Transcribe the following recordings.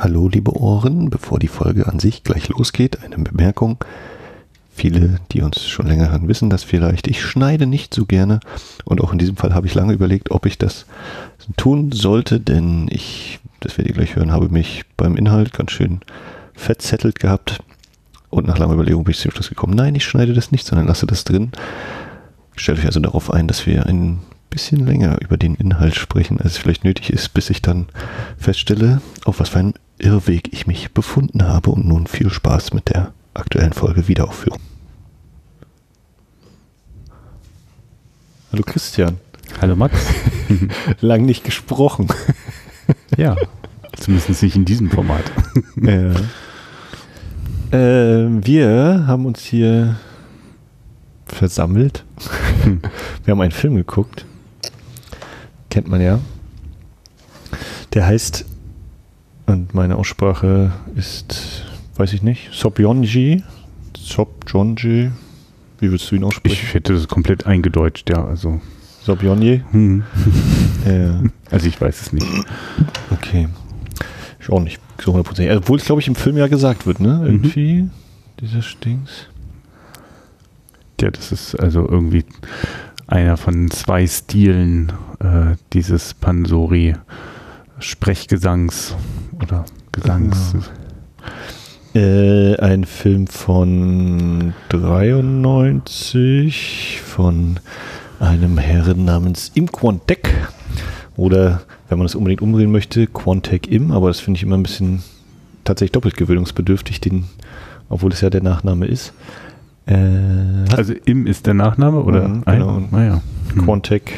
Hallo, liebe Ohren, bevor die Folge an sich gleich losgeht, eine Bemerkung. Viele, die uns schon länger hören, wissen das vielleicht. Ich schneide nicht so gerne und auch in diesem Fall habe ich lange überlegt, ob ich das tun sollte, denn ich, das werdet ihr gleich hören, habe mich beim Inhalt ganz schön verzettelt gehabt und nach langer Überlegung bin ich zum Schluss gekommen, nein, ich schneide das nicht, sondern lasse das drin. Stellt euch also darauf ein, dass wir ein bisschen länger über den Inhalt sprechen, als es vielleicht nötig ist, bis ich dann feststelle, auf was für einem Irrweg ich mich befunden habe und nun viel Spaß mit der aktuellen Folge Wiederaufführung. Hallo Christian. Hallo Max. Lang nicht gesprochen. ja, zumindest nicht in diesem Format. ja. Äh, wir haben uns hier versammelt. wir haben einen Film geguckt. Kennt man ja. Der heißt, und meine Aussprache ist, weiß ich nicht, Sobjonji. Sobjonji. Wie würdest du ihn aussprechen? Ich hätte das komplett eingedeutscht, ja. Also. Sobjonji? Hm. ja. Also ich weiß es nicht. Okay. Ich auch nicht so 100%. Obwohl es, glaube ich, im Film ja gesagt wird, ne? Irgendwie. Mhm. Dieser Stings. Ja, das ist also irgendwie einer von zwei Stilen äh, dieses Pansori-Sprechgesangs oder Gesangs. Ja. Äh, ein Film von 93 von einem Herren namens Im Quantek oder wenn man das unbedingt umdrehen möchte, Quantec Im, aber das finde ich immer ein bisschen tatsächlich doppelt gewöhnungsbedürftig, den, obwohl es ja der Nachname ist. Äh, also Im ist der Nachname oder? Mhm, genau. Ein, naja. Hm. Quantec,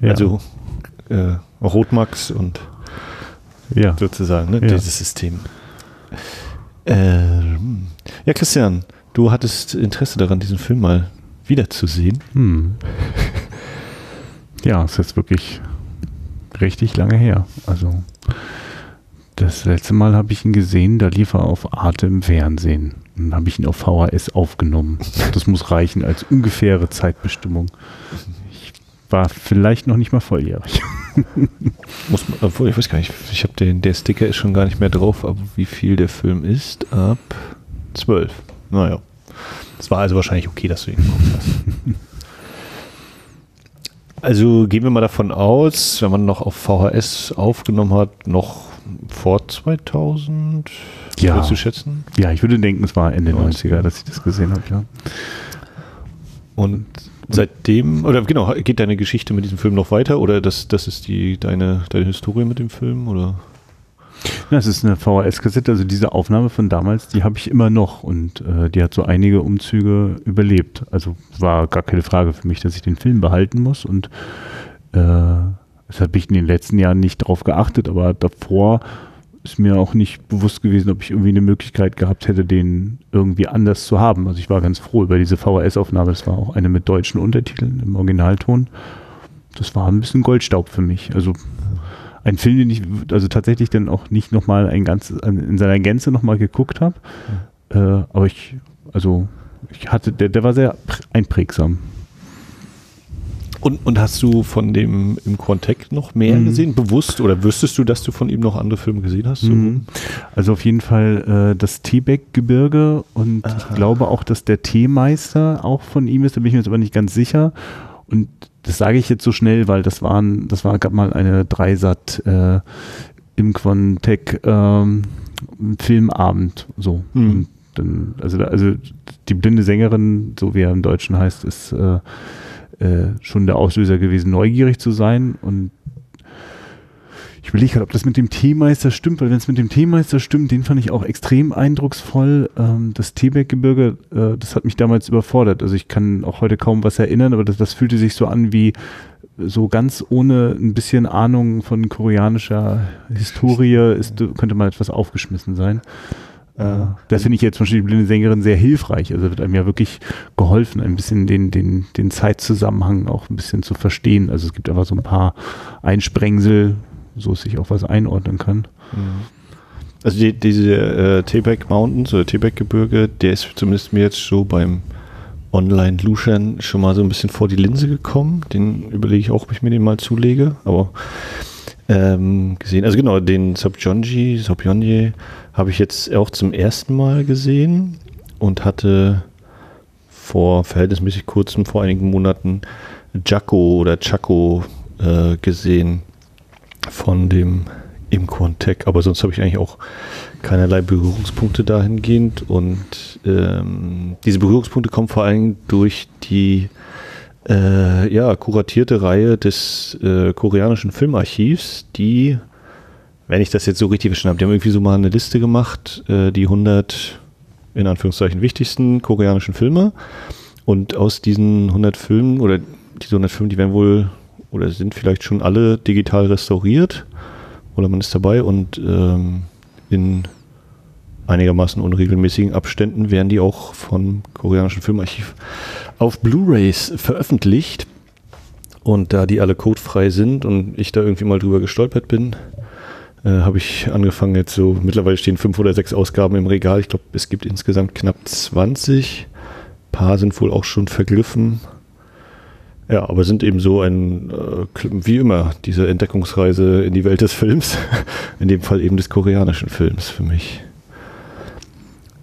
ja. also äh, Rotmax und ja. sozusagen ne, ja. dieses System. Ähm, ja, Christian, du hattest Interesse daran, diesen Film mal wiederzusehen. Hm. Ja, es ist wirklich richtig lange her. Also das letzte Mal habe ich ihn gesehen, da lief er auf Arte im Fernsehen. Dann habe ich ihn auf VHS aufgenommen. Das muss reichen als ungefähre Zeitbestimmung. War vielleicht noch nicht mal volljährig. Muss man, obwohl, ich weiß gar nicht, ich habe den, der Sticker ist schon gar nicht mehr drauf, aber wie viel der Film ist? Ab 12. Naja. Das war also wahrscheinlich okay, dass du ihn geguckt hast. Also gehen wir mal davon aus, wenn man noch auf VHS aufgenommen hat, noch vor 2000 ja. zu schätzen? Ja, ich würde denken, es war Ende 90er, dass ich das gesehen habe, ja. Und seitdem, oder genau, geht deine Geschichte mit diesem Film noch weiter oder das, das ist die, deine, deine Historie mit dem Film oder? Ja, es ist eine VHS-Kassette, also diese Aufnahme von damals, die habe ich immer noch und äh, die hat so einige Umzüge überlebt. Also war gar keine Frage für mich, dass ich den Film behalten muss und äh, das habe ich in den letzten Jahren nicht drauf geachtet, aber davor ist mir auch nicht bewusst gewesen, ob ich irgendwie eine Möglichkeit gehabt hätte, den irgendwie anders zu haben. Also ich war ganz froh über diese VHS-Aufnahme. Das war auch eine mit deutschen Untertiteln im Originalton. Das war ein bisschen Goldstaub für mich. Also ein Film, den ich also tatsächlich dann auch nicht nochmal ein ganzes, in seiner Gänze nochmal geguckt habe. Mhm. Äh, aber ich, also ich hatte, der, der war sehr einprägsam. Und, und hast du von dem im Quantec noch mehr mhm. gesehen, bewusst? Oder wüsstest du, dass du von ihm noch andere Filme gesehen hast? Mhm. Also auf jeden Fall äh, das Teebeck-Gebirge und Aha. ich glaube auch, dass der Teemeister auch von ihm ist, da bin ich mir jetzt aber nicht ganz sicher. Und das sage ich jetzt so schnell, weil das waren, das war gerade mal eine Dreisat äh, im Quantec ähm, Filmabend so. Mhm. Dann, also, also die blinde Sängerin, so wie er im Deutschen heißt, ist äh, äh, schon der Auslöser gewesen, neugierig zu sein und ich überlege gerade, ob das mit dem Teemeister stimmt, weil wenn es mit dem Teemeister stimmt, den fand ich auch extrem eindrucksvoll. Ähm, das Teebeck-Gebirge, äh, das hat mich damals überfordert. Also ich kann auch heute kaum was erinnern, aber das, das fühlte sich so an wie so ganz ohne ein bisschen Ahnung von koreanischer Historie ist, könnte mal etwas aufgeschmissen sein. Äh, das finde ich jetzt zum Beispiel die blinde Sängerin sehr hilfreich. Also wird einem ja wirklich geholfen, ein bisschen den, den, den Zeitzusammenhang auch ein bisschen zu verstehen. Also es gibt einfach so ein paar Einsprengsel, so sich auch was einordnen kann. Mhm. Also die, diese äh, Tebeck Mountains oder Tebeck Gebirge, der ist zumindest mir jetzt so beim Online-Luschern schon mal so ein bisschen vor die Linse gekommen. Den überlege ich auch, ob ich mir den mal zulege. Aber ähm, gesehen. Also genau, den Sobjonji, Sobjonje habe ich jetzt auch zum ersten Mal gesehen und hatte vor verhältnismäßig kurzem, vor einigen Monaten, Jaco oder Chaco äh, gesehen von dem im Quantec, aber sonst habe ich eigentlich auch keinerlei Berührungspunkte dahingehend. Und ähm, diese Berührungspunkte kommen vor allem durch die äh, ja, kuratierte Reihe des äh, koreanischen Filmarchivs, die, wenn ich das jetzt so richtig verstanden habe, die haben irgendwie so mal eine Liste gemacht, äh, die 100 in Anführungszeichen wichtigsten koreanischen Filme und aus diesen 100 Filmen oder diese 100 Filme, die werden wohl oder sind vielleicht schon alle digital restauriert oder man ist dabei und ähm, in einigermaßen unregelmäßigen Abständen werden die auch vom koreanischen Filmarchiv auf Blu-rays veröffentlicht. Und da die alle codefrei sind und ich da irgendwie mal drüber gestolpert bin, habe ich angefangen jetzt so, mittlerweile stehen fünf oder sechs Ausgaben im Regal. Ich glaube, es gibt insgesamt knapp 20. Ein paar sind wohl auch schon vergriffen. Ja, aber sind eben so ein, äh, wie immer, diese Entdeckungsreise in die Welt des Films. In dem Fall eben des koreanischen Films für mich.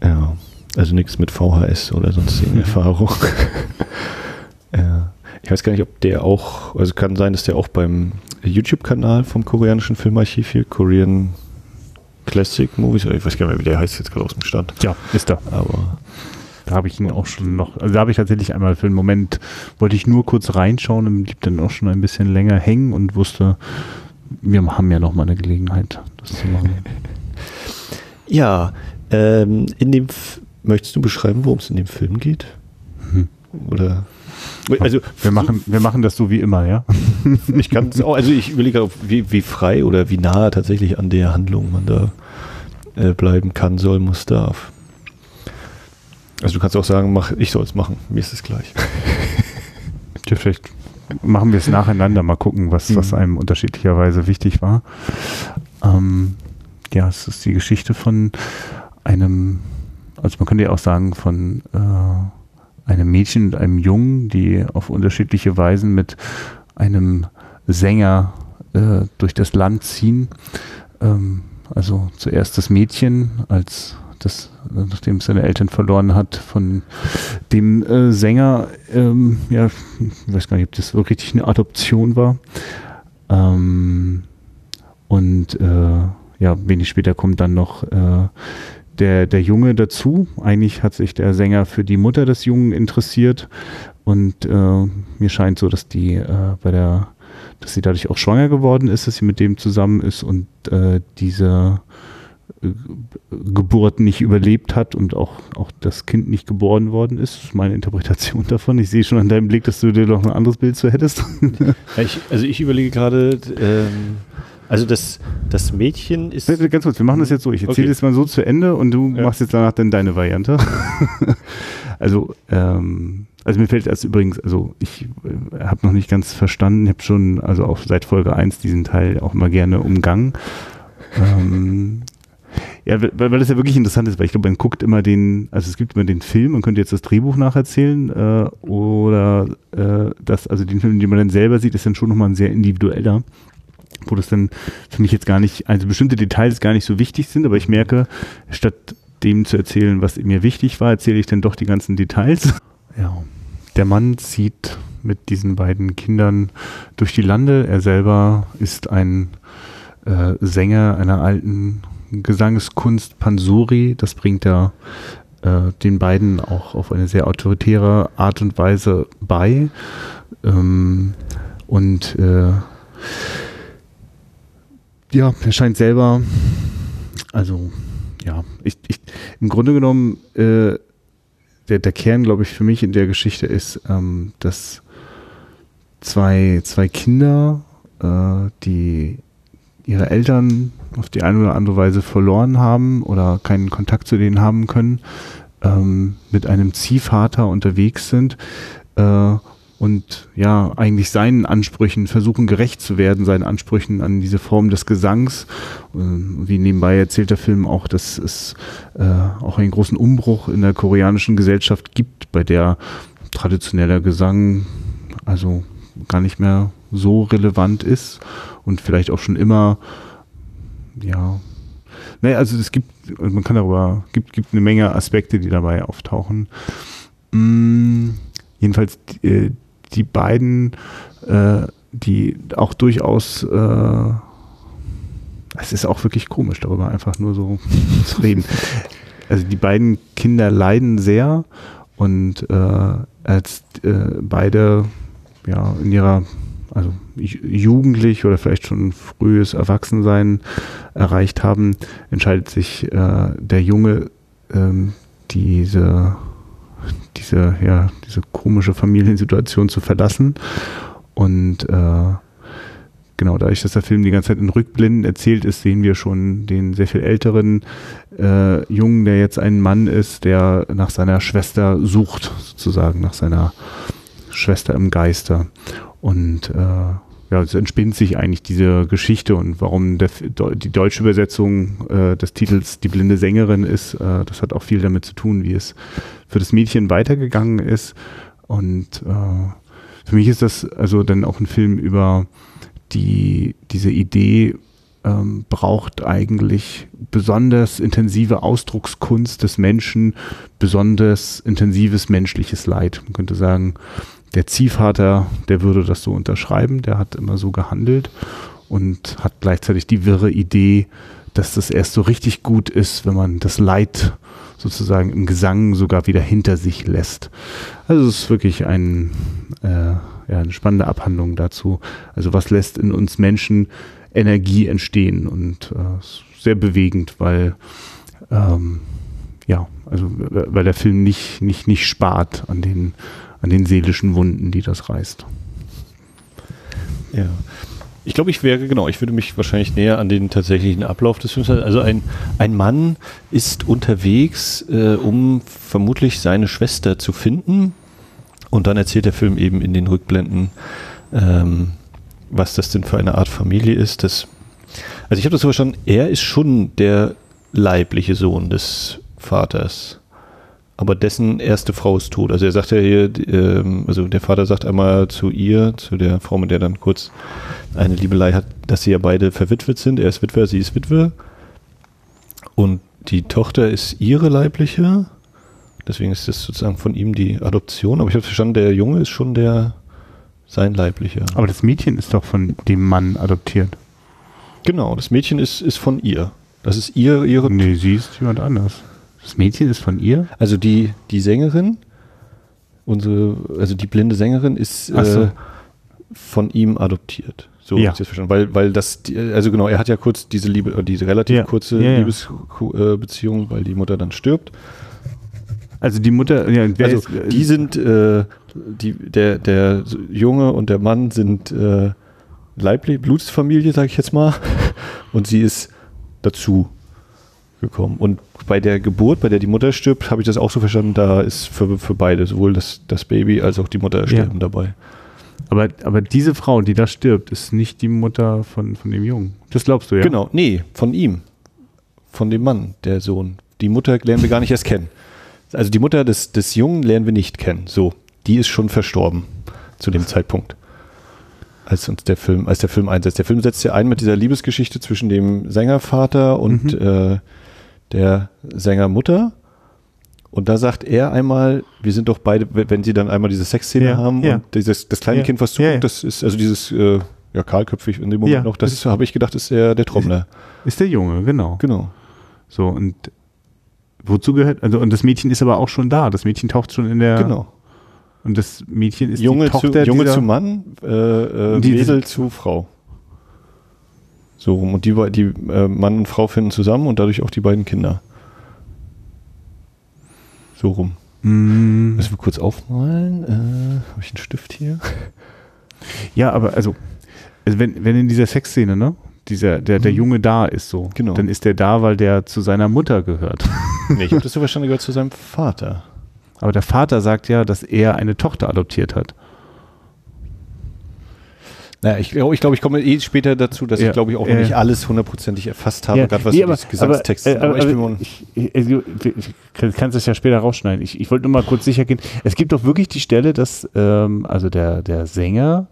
Ja, also nichts mit VHS oder sonstigen mhm. Erfahrung. ja. Ich weiß gar nicht, ob der auch, also kann sein, dass der auch beim YouTube-Kanal vom koreanischen Filmarchiv hier, Korean Classic Movies, ich weiß gar nicht mehr, wie der heißt jetzt gerade aus dem Stand. Ja, ist da. Aber da habe ich ihn auch schon noch, also da habe ich tatsächlich einmal für einen Moment, wollte ich nur kurz reinschauen und blieb dann auch schon ein bisschen länger hängen und wusste, wir haben ja noch mal eine Gelegenheit, das zu machen. Ja, ähm, in dem, F möchtest du beschreiben, worum es in dem Film geht? Hm. Oder? Also wir machen, wir machen das so wie immer, ja. ich kann auch, also ich überlege wie, wie frei oder wie nahe tatsächlich an der Handlung man da äh, bleiben kann, soll, muss, darf. Also du kannst auch sagen, mach, ich soll es machen, mir ist es gleich. ja, vielleicht machen wir es nacheinander, mal gucken, was, mhm. was einem unterschiedlicherweise wichtig war. Ähm, ja, es ist die Geschichte von einem, also man könnte ja auch sagen, von äh, einem Mädchen und einem Jungen, die auf unterschiedliche Weisen mit einem Sänger äh, durch das Land ziehen. Ähm, also zuerst das Mädchen als das, nachdem es seine Eltern verloren hat, von dem äh, Sänger, ähm, ja, ich weiß gar nicht, ob das wirklich eine Adoption war. Ähm, und äh, ja, wenig später kommt dann noch äh, der, der Junge dazu. Eigentlich hat sich der Sänger für die Mutter des Jungen interessiert und äh, mir scheint so, dass die äh, bei der, dass sie dadurch auch schwanger geworden ist, dass sie mit dem zusammen ist und äh, diese Geburt nicht überlebt hat und auch, auch das Kind nicht geboren worden ist. Das ist meine Interpretation davon. Ich sehe schon an deinem Blick, dass du dir noch ein anderes Bild zu hättest. Ich, also ich überlege gerade, ähm, also das, das Mädchen ist. Ganz kurz, wir machen das jetzt so. Ich erzähle okay. das mal so zu Ende und du ja. machst jetzt danach dann deine Variante. also, ähm, also mir fällt das übrigens, also ich äh, habe noch nicht ganz verstanden, ich habe schon, also auch seit Folge 1 diesen Teil auch mal gerne umgangen. ähm, ja, weil, weil das ja wirklich interessant ist, weil ich glaube, man guckt immer den, also es gibt immer den Film, man könnte jetzt das Drehbuch nacherzählen, äh, oder äh, das, also den Film, den man dann selber sieht, ist dann schon nochmal ein sehr individueller, wo das dann für mich jetzt gar nicht, also bestimmte Details gar nicht so wichtig sind, aber ich merke, statt dem zu erzählen, was mir wichtig war, erzähle ich dann doch die ganzen Details. Ja. Der Mann zieht mit diesen beiden Kindern durch die Lande. Er selber ist ein äh, Sänger einer alten Gesangskunst Pansori. Das bringt er äh, den beiden auch auf eine sehr autoritäre Art und Weise bei. Ähm, und äh, ja, er scheint selber, also ja, ich, ich im Grunde genommen, äh, der, der Kern, glaube ich, für mich in der Geschichte ist, ähm, dass zwei, zwei Kinder, äh, die ihre Eltern auf die eine oder andere Weise verloren haben oder keinen Kontakt zu denen haben können, ähm, mit einem Ziehvater unterwegs sind äh, und ja, eigentlich seinen Ansprüchen versuchen gerecht zu werden, seinen Ansprüchen an diese Form des Gesangs. Äh, wie nebenbei erzählt der Film auch, dass es äh, auch einen großen Umbruch in der koreanischen Gesellschaft gibt, bei der traditioneller Gesang also gar nicht mehr so relevant ist und vielleicht auch schon immer, ja, naja, also es gibt, man kann darüber, gibt, gibt eine Menge Aspekte, die dabei auftauchen. Mm, jedenfalls äh, die beiden, äh, die auch durchaus, äh, es ist auch wirklich komisch, darüber einfach nur so zu reden. Also die beiden Kinder leiden sehr und äh, als äh, beide ja in ihrer also jugendlich oder vielleicht schon frühes Erwachsensein erreicht haben, entscheidet sich äh, der Junge ähm, diese diese ja diese komische Familiensituation zu verlassen und äh, genau, dadurch, dass der Film die ganze Zeit in Rückblenden erzählt ist, sehen wir schon den sehr viel älteren äh, Jungen, der jetzt ein Mann ist, der nach seiner Schwester sucht, sozusagen, nach seiner Schwester im Geiste. Und äh, ja, es entspinnt sich eigentlich diese Geschichte und warum der, die deutsche Übersetzung äh, des Titels Die blinde Sängerin ist, äh, das hat auch viel damit zu tun, wie es für das Mädchen weitergegangen ist. Und äh, für mich ist das also dann auch ein Film über die, diese Idee ähm, braucht eigentlich besonders intensive Ausdruckskunst des Menschen, besonders intensives menschliches Leid. Man könnte sagen, der Ziehvater, der würde das so unterschreiben, der hat immer so gehandelt und hat gleichzeitig die wirre Idee, dass das erst so richtig gut ist, wenn man das Leid sozusagen im Gesang sogar wieder hinter sich lässt. Also es ist wirklich ein äh, ja, eine spannende Abhandlung dazu. Also was lässt in uns Menschen Energie entstehen und äh, sehr bewegend, weil ähm, ja, also weil der Film nicht, nicht, nicht spart an den, an den seelischen Wunden, die das reißt. Ja. Ich glaube, ich wäre, genau, ich würde mich wahrscheinlich näher an den tatsächlichen Ablauf des Films. Also ein, ein Mann ist unterwegs, äh, um vermutlich seine Schwester zu finden und dann erzählt der Film eben in den Rückblenden, ähm, was das denn für eine Art Familie ist. Das, also ich habe das so verstanden, er ist schon der leibliche Sohn des Vaters. Aber dessen erste Frau ist tot. Also er sagt ja hier, ähm, also der Vater sagt einmal zu ihr, zu der Frau, mit der dann kurz eine Liebelei hat, dass sie ja beide verwitwet sind. Er ist Witwer, sie ist Witwe. Und die Tochter ist ihre leibliche Deswegen ist das sozusagen von ihm die Adoption. Aber ich habe verstanden, der Junge ist schon der sein leiblicher. Aber das Mädchen ist doch von dem Mann adoptiert. Genau, das Mädchen ist, ist von ihr. Das ist ihr, ihre. Nee, sie ist jemand anders. Das Mädchen ist von ihr? Also die, die Sängerin, unsere, also die blinde Sängerin ist so. äh, von ihm adoptiert. So Ja. ich das verstanden. Weil, weil das, also genau, er hat ja kurz diese Liebe, äh, diese relativ Ja. kurze Ja, ja. Liebesbeziehung, weil die Mutter dann stirbt. Also die Mutter, ja, also ist, äh, die sind, äh, die, der, der Junge und der Mann sind äh, leiblich, Blutsfamilie, sage ich jetzt mal. Und sie ist dazu gekommen. Und bei der Geburt, bei der die Mutter stirbt, habe ich das auch so verstanden, da ist für, für beide, sowohl das, das Baby als auch die Mutter sterben dabei. aber, aber diese Frau, die da stirbt, ist nicht die Mutter von, von dem Jungen. Das glaubst du, ja? Genau, nee, von ihm. Von dem Mann, der Sohn. Die Mutter lernen wir gar nicht erst kennen. Also die Mutter des, des Jungen lernen wir nicht kennen. So, die ist schon verstorben zu dem Zeitpunkt. Als uns der Film, als der Film einsetzt. Der Film setzt ja ein mit dieser Liebesgeschichte zwischen dem Sängervater und Mhm. äh, der Sängermutter. Und da sagt er einmal, wir sind doch beide, wenn sie dann einmal diese Sexszene Ja, haben ja. und dieses, das kleine Ja, Kind, was zuguckt, das ist, also dieses, äh, ja, kahlköpfig in dem Moment noch, das ist, habe ich gedacht, ist der, der Trommler. Ist der Junge, genau. Genau. So, und wozu gehört, also, und das Mädchen ist aber auch schon da. Das Mädchen taucht schon in der, Genau. und das Mädchen ist Junge, die Tochter zu, Junge dieser, zu Mann, äh, äh, Die- Mädel zu Frau. So rum. Und die, die äh, Mann und Frau finden zusammen und dadurch auch die beiden Kinder. So rum. Mm, Müssen wir kurz aufmalen? Äh, Habe ich einen Stift hier? ja, aber also, also wenn, wenn in dieser Sexszene, ne, dieser, der, der Mhm. Junge da ist so, Genau. dann ist der da, weil der zu seiner Mutter gehört. nee, ich habe das so verstanden, gehört zu seinem Vater. Aber der Vater sagt ja, dass er eine Tochter adoptiert hat. Naja, ich glaube, ich, glaub, ich komme eh später dazu, dass Ja, ich glaube ich auch noch ja, nicht alles hundertprozentig erfasst habe, Ja, gerade was nee, aber- die Gesangstexte sind. aber, Aber ich aber, bin mal- ich, ich, also, ich, ich kann es ja später rausschneiden. Ich, ich wollte nur mal kurz sicher gehen. Es gibt doch wirklich die Stelle, dass ähm, also der, der Sänger,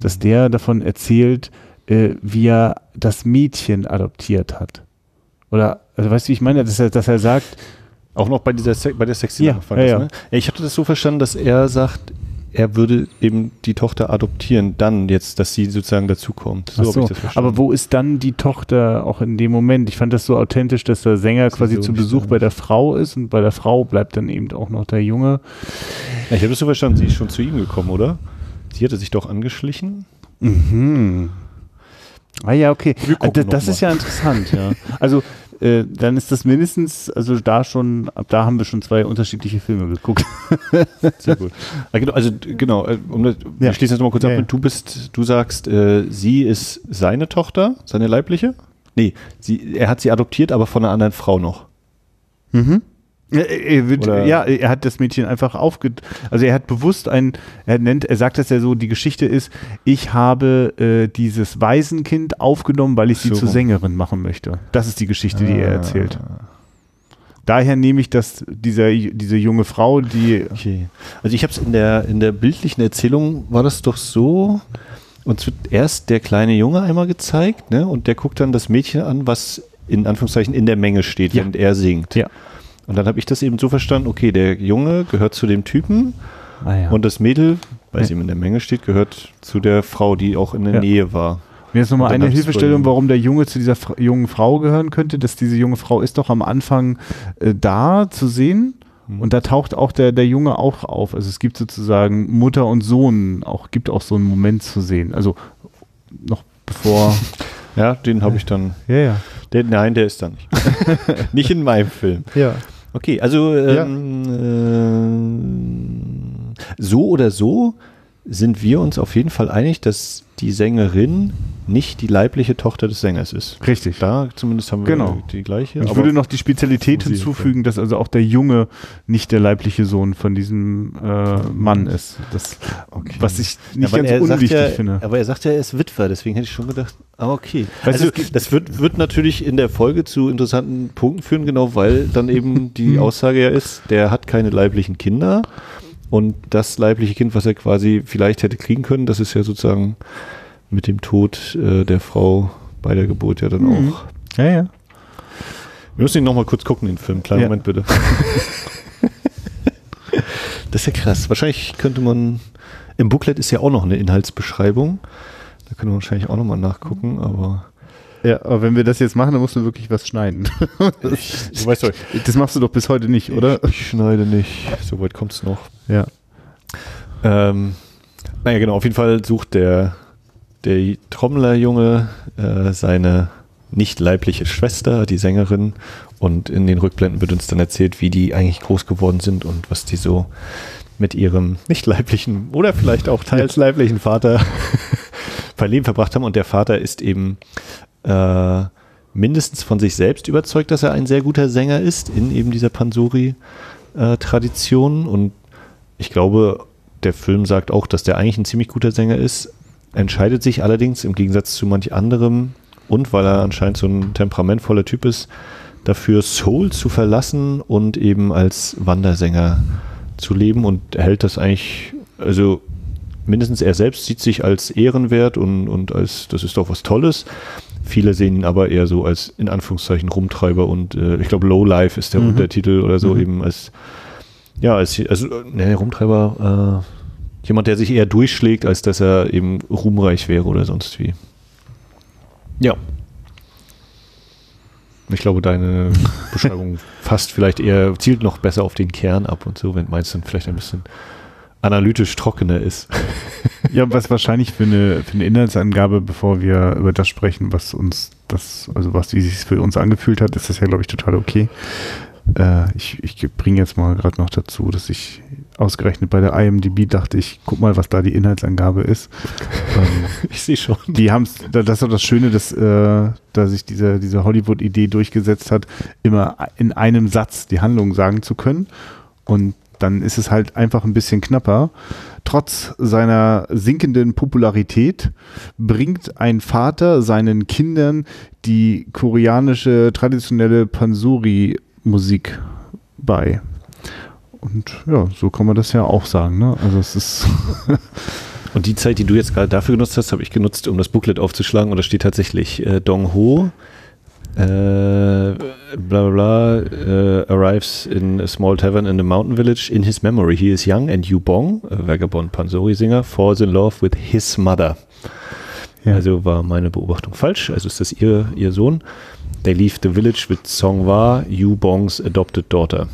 dass der davon erzählt, äh, wie er das Mädchen adoptiert hat. Oder, also weißt du, wie ich meine, dass er, dass er sagt, auch noch bei dieser Se bei der sexy ja, ja, ja. Ne? Ich hatte das so verstanden, dass er sagt, er würde eben die Tochter adoptieren, dann jetzt, dass sie sozusagen dazukommt. So, so. Aber wo ist dann die Tochter auch in dem Moment? Ich fand das so authentisch, dass der Sänger quasi so zu Besuch bei der Frau ist und bei der Frau bleibt dann eben auch noch der Junge. Ja, ich habe das so verstanden, sie ist schon zu ihm gekommen, oder? Sie hatte sich doch angeschlichen. Mhm. Ah ja, okay. Das, das ist ja interessant, ja. Also äh, dann ist das mindestens, also da schon, ab da haben wir schon zwei unterschiedliche Filme geguckt. Sehr gut. Ah, genau, also genau, äh, um das, ja. ich schließe das nochmal kurz ja, ab. Ja. Du bist, du sagst, äh, sie ist seine Tochter, seine leibliche? Nee, sie, er hat sie adoptiert, aber von einer anderen Frau noch. Mhm. Er wird, ja, er hat das Mädchen einfach aufge... Also er hat bewusst ein... Er nennt, er sagt, dass er so, die Geschichte ist, ich habe äh, dieses Waisenkind aufgenommen, weil ich sie so. zur Sängerin machen möchte. Das ist die Geschichte, die er erzählt. Ah. Daher nehme ich, dass dieser, diese junge Frau, die... Okay. Also ich habe es in der, in der bildlichen Erzählung, war das doch so... Uns wird erst der kleine Junge einmal gezeigt, ne? Und der guckt dann das Mädchen an, was in Anführungszeichen in der Menge steht, ja. während er singt. Ja. Und dann habe ich das eben so verstanden, okay, der Junge gehört zu dem Typen ah, ja. und das Mädel, weil es ja. ihm in der Menge steht, gehört zu der Frau, die auch in der ja. Nähe war. Mir ist nochmal eine Hilfestellung, warum der Junge zu dieser jungen Frau gehören könnte, dass diese junge Frau ist doch am Anfang äh, da zu sehen. Mhm. Und da taucht auch der, der Junge auch auf. Also es gibt sozusagen Mutter und Sohn, auch gibt auch so einen Moment zu sehen. Also noch bevor. Ja, den habe ich dann. Ja, ja. Der, nein, der ist da nicht. nicht in meinem Film. Ja. Okay, also ähm, ja. äh, so oder so sind wir uns auf jeden Fall einig, dass die Sängerin nicht die leibliche Tochter des Sängers ist. Richtig. Da zumindest haben wir genau. die gleiche. Ich würde noch die Spezialität hinzufügen, dass also auch der Junge nicht der leibliche Sohn von diesem äh, Mann ist. Das, okay. Was ich nicht ja, ganz unwichtig ja, finde. Aber er sagt ja, er ist Witwer, deswegen hätte ich schon gedacht, ah, okay. Weißt also, das wird, wird natürlich in der Folge zu interessanten Punkten führen, genau, weil dann eben die hm. Aussage ja ist, der hat keine leiblichen Kinder. Und das leibliche Kind, was er quasi vielleicht hätte kriegen können, das ist ja sozusagen mit dem Tod äh, der Frau bei der Geburt ja dann mhm. auch. Ja, ja. Wir müssen ihn nochmal kurz gucken, den Film. Kleinen ja. Moment bitte. das ist ja krass. Wahrscheinlich könnte man, im Booklet ist ja auch noch eine Inhaltsbeschreibung. Da können wir wahrscheinlich auch nochmal nachgucken, aber. Ja, aber wenn wir das jetzt machen, dann musst du wirklich was schneiden. ich, du weißt doch, das machst du doch bis heute nicht, oder? Ich, ich schneide nicht. So weit kommt es noch. Ja. Ähm, naja, genau. Auf jeden Fall sucht der der Trommlerjunge äh, seine nicht leibliche Schwester, die Sängerin, und in den Rückblenden wird uns dann erzählt, wie die eigentlich groß geworden sind und was die so mit ihrem nicht leiblichen oder vielleicht auch teils leiblichen Vater bei Leben verbracht haben. Und der Vater ist eben äh, mindestens von sich selbst überzeugt, dass er ein sehr guter Sänger ist in eben dieser Pansori-Tradition. Äh, und ich glaube, der Film sagt auch, dass der eigentlich ein ziemlich guter Sänger ist, entscheidet sich allerdings im Gegensatz zu manch anderem und weil er anscheinend so ein temperamentvoller Typ ist, dafür Soul zu verlassen und eben als Wandersänger zu leben und hält das eigentlich, also mindestens er selbst sieht sich als ehrenwert und, und als, das ist doch was Tolles. Viele sehen ihn aber eher so als in Anführungszeichen Rumtreiber und äh, ich glaube Low Life ist der mhm. Untertitel oder so mhm. eben als ja, als also ne, Rumtreiber äh, jemand, der sich eher durchschlägt, als dass er eben ruhmreich wäre oder sonst wie. Ja. Ich glaube, deine Beschreibung fasst vielleicht eher, zielt noch besser auf den Kern ab und so, wenn meinst du vielleicht ein bisschen analytisch trockener ist. ja, was wahrscheinlich für eine, für eine Inhaltsangabe, bevor wir über das sprechen, was uns das, also was wie sich für uns angefühlt hat, ist das ja, glaube ich, total okay. Äh, ich ich bringe jetzt mal gerade noch dazu, dass ich ausgerechnet bei der IMDb dachte ich, guck mal, was da die Inhaltsangabe ist. ähm, ich sehe schon. Die haben das ist doch das Schöne, dass, äh, dass sich diese, diese Hollywood-Idee durchgesetzt hat, immer in einem Satz die Handlung sagen zu können. Und dann ist es halt einfach ein bisschen knapper. Trotz seiner sinkenden Popularität bringt ein Vater seinen Kindern die koreanische traditionelle Pansori-Musik bei. Und ja, so kann man das ja auch sagen. Ne? Also es ist Und die Zeit, die du jetzt gerade dafür genutzt hast, habe ich genutzt, um das Booklet aufzuschlagen. Und da steht tatsächlich äh, Dong Ho, äh, bla bla bla, äh, arrives in a small tavern in a mountain village. In his memory, he is young and Yu Bong, a vagabond Pansori-Singer, falls in love with his mother. Ja. Also war meine Beobachtung falsch. Also ist das ihr, ihr Sohn. They leave the village with Song Wa, Yu Bongs adopted daughter.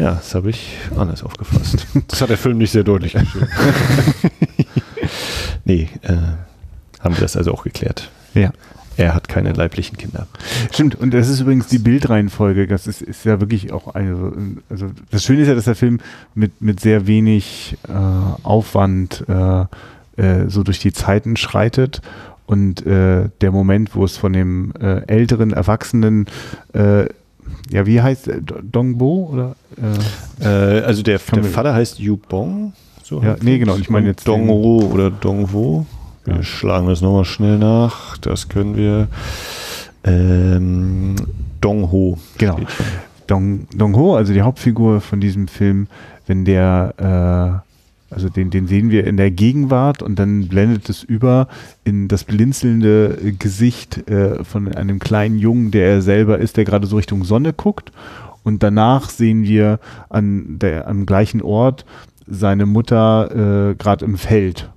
Ja, das habe ich anders aufgefasst. Das hat der Film nicht sehr deutlich geschrieben. nee, äh, haben wir das also auch geklärt. Ja. Er hat keine leiblichen Kinder. Stimmt, und das ist übrigens die Bildreihenfolge. Das ist, ist ja wirklich auch eine. Also, das Schöne ist ja, dass der Film mit, mit sehr wenig äh, Aufwand äh, äh, so durch die Zeiten schreitet. Und äh, der Moment, wo es von dem äh, älteren Erwachsenen äh, ja, wie heißt äh, Dongbo oder? Äh, also der, der Vater heißt Yu Bong. So ja, nee, genau. Ich meine jetzt Dongro oder Dongwo. Wir ja. schlagen das nochmal schnell nach. Das können wir. Ähm, Dongho. Genau. Dong, Dongho, also die Hauptfigur von diesem Film, wenn der äh, also den, den sehen wir in der Gegenwart und dann blendet es über in das blinzelnde Gesicht äh, von einem kleinen Jungen, der er selber ist, der gerade so Richtung Sonne guckt. Und danach sehen wir an der, am gleichen Ort seine Mutter äh, gerade im Feld.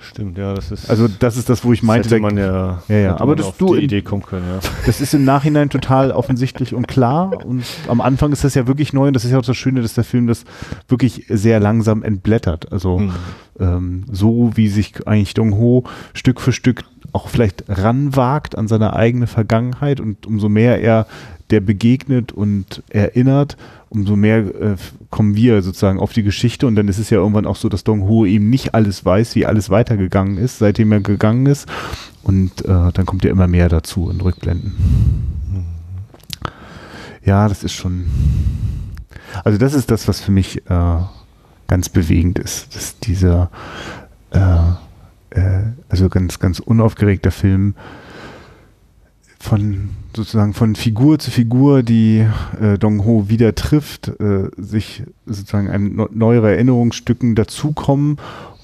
Stimmt, ja, das ist. Also das ist das, wo ich meinte. Hätte man ja, ja, ja. aber das du die Idee kommen können, ja. Das ist im Nachhinein total offensichtlich und klar. Und am Anfang ist das ja wirklich neu und das ist ja auch das Schöne, dass der Film das wirklich sehr langsam entblättert. Also mhm. ähm, so wie sich eigentlich Dong Ho Stück für Stück auch vielleicht ranwagt an seine eigene Vergangenheit und umso mehr er der begegnet und erinnert, umso mehr äh, kommen wir sozusagen auf die Geschichte und dann ist es ja irgendwann auch so, dass Dong Ho eben nicht alles weiß, wie alles weitergegangen ist, seitdem er gegangen ist und äh, dann kommt ja immer mehr dazu in Rückblenden. Ja, das ist schon, also das ist das, was für mich äh, ganz bewegend ist, dass dieser, äh, äh, also ganz, ganz unaufgeregter Film von sozusagen von Figur zu Figur, die äh, Dong Ho wieder trifft, äh, sich sozusagen einem neuere Erinnerungsstücken dazukommen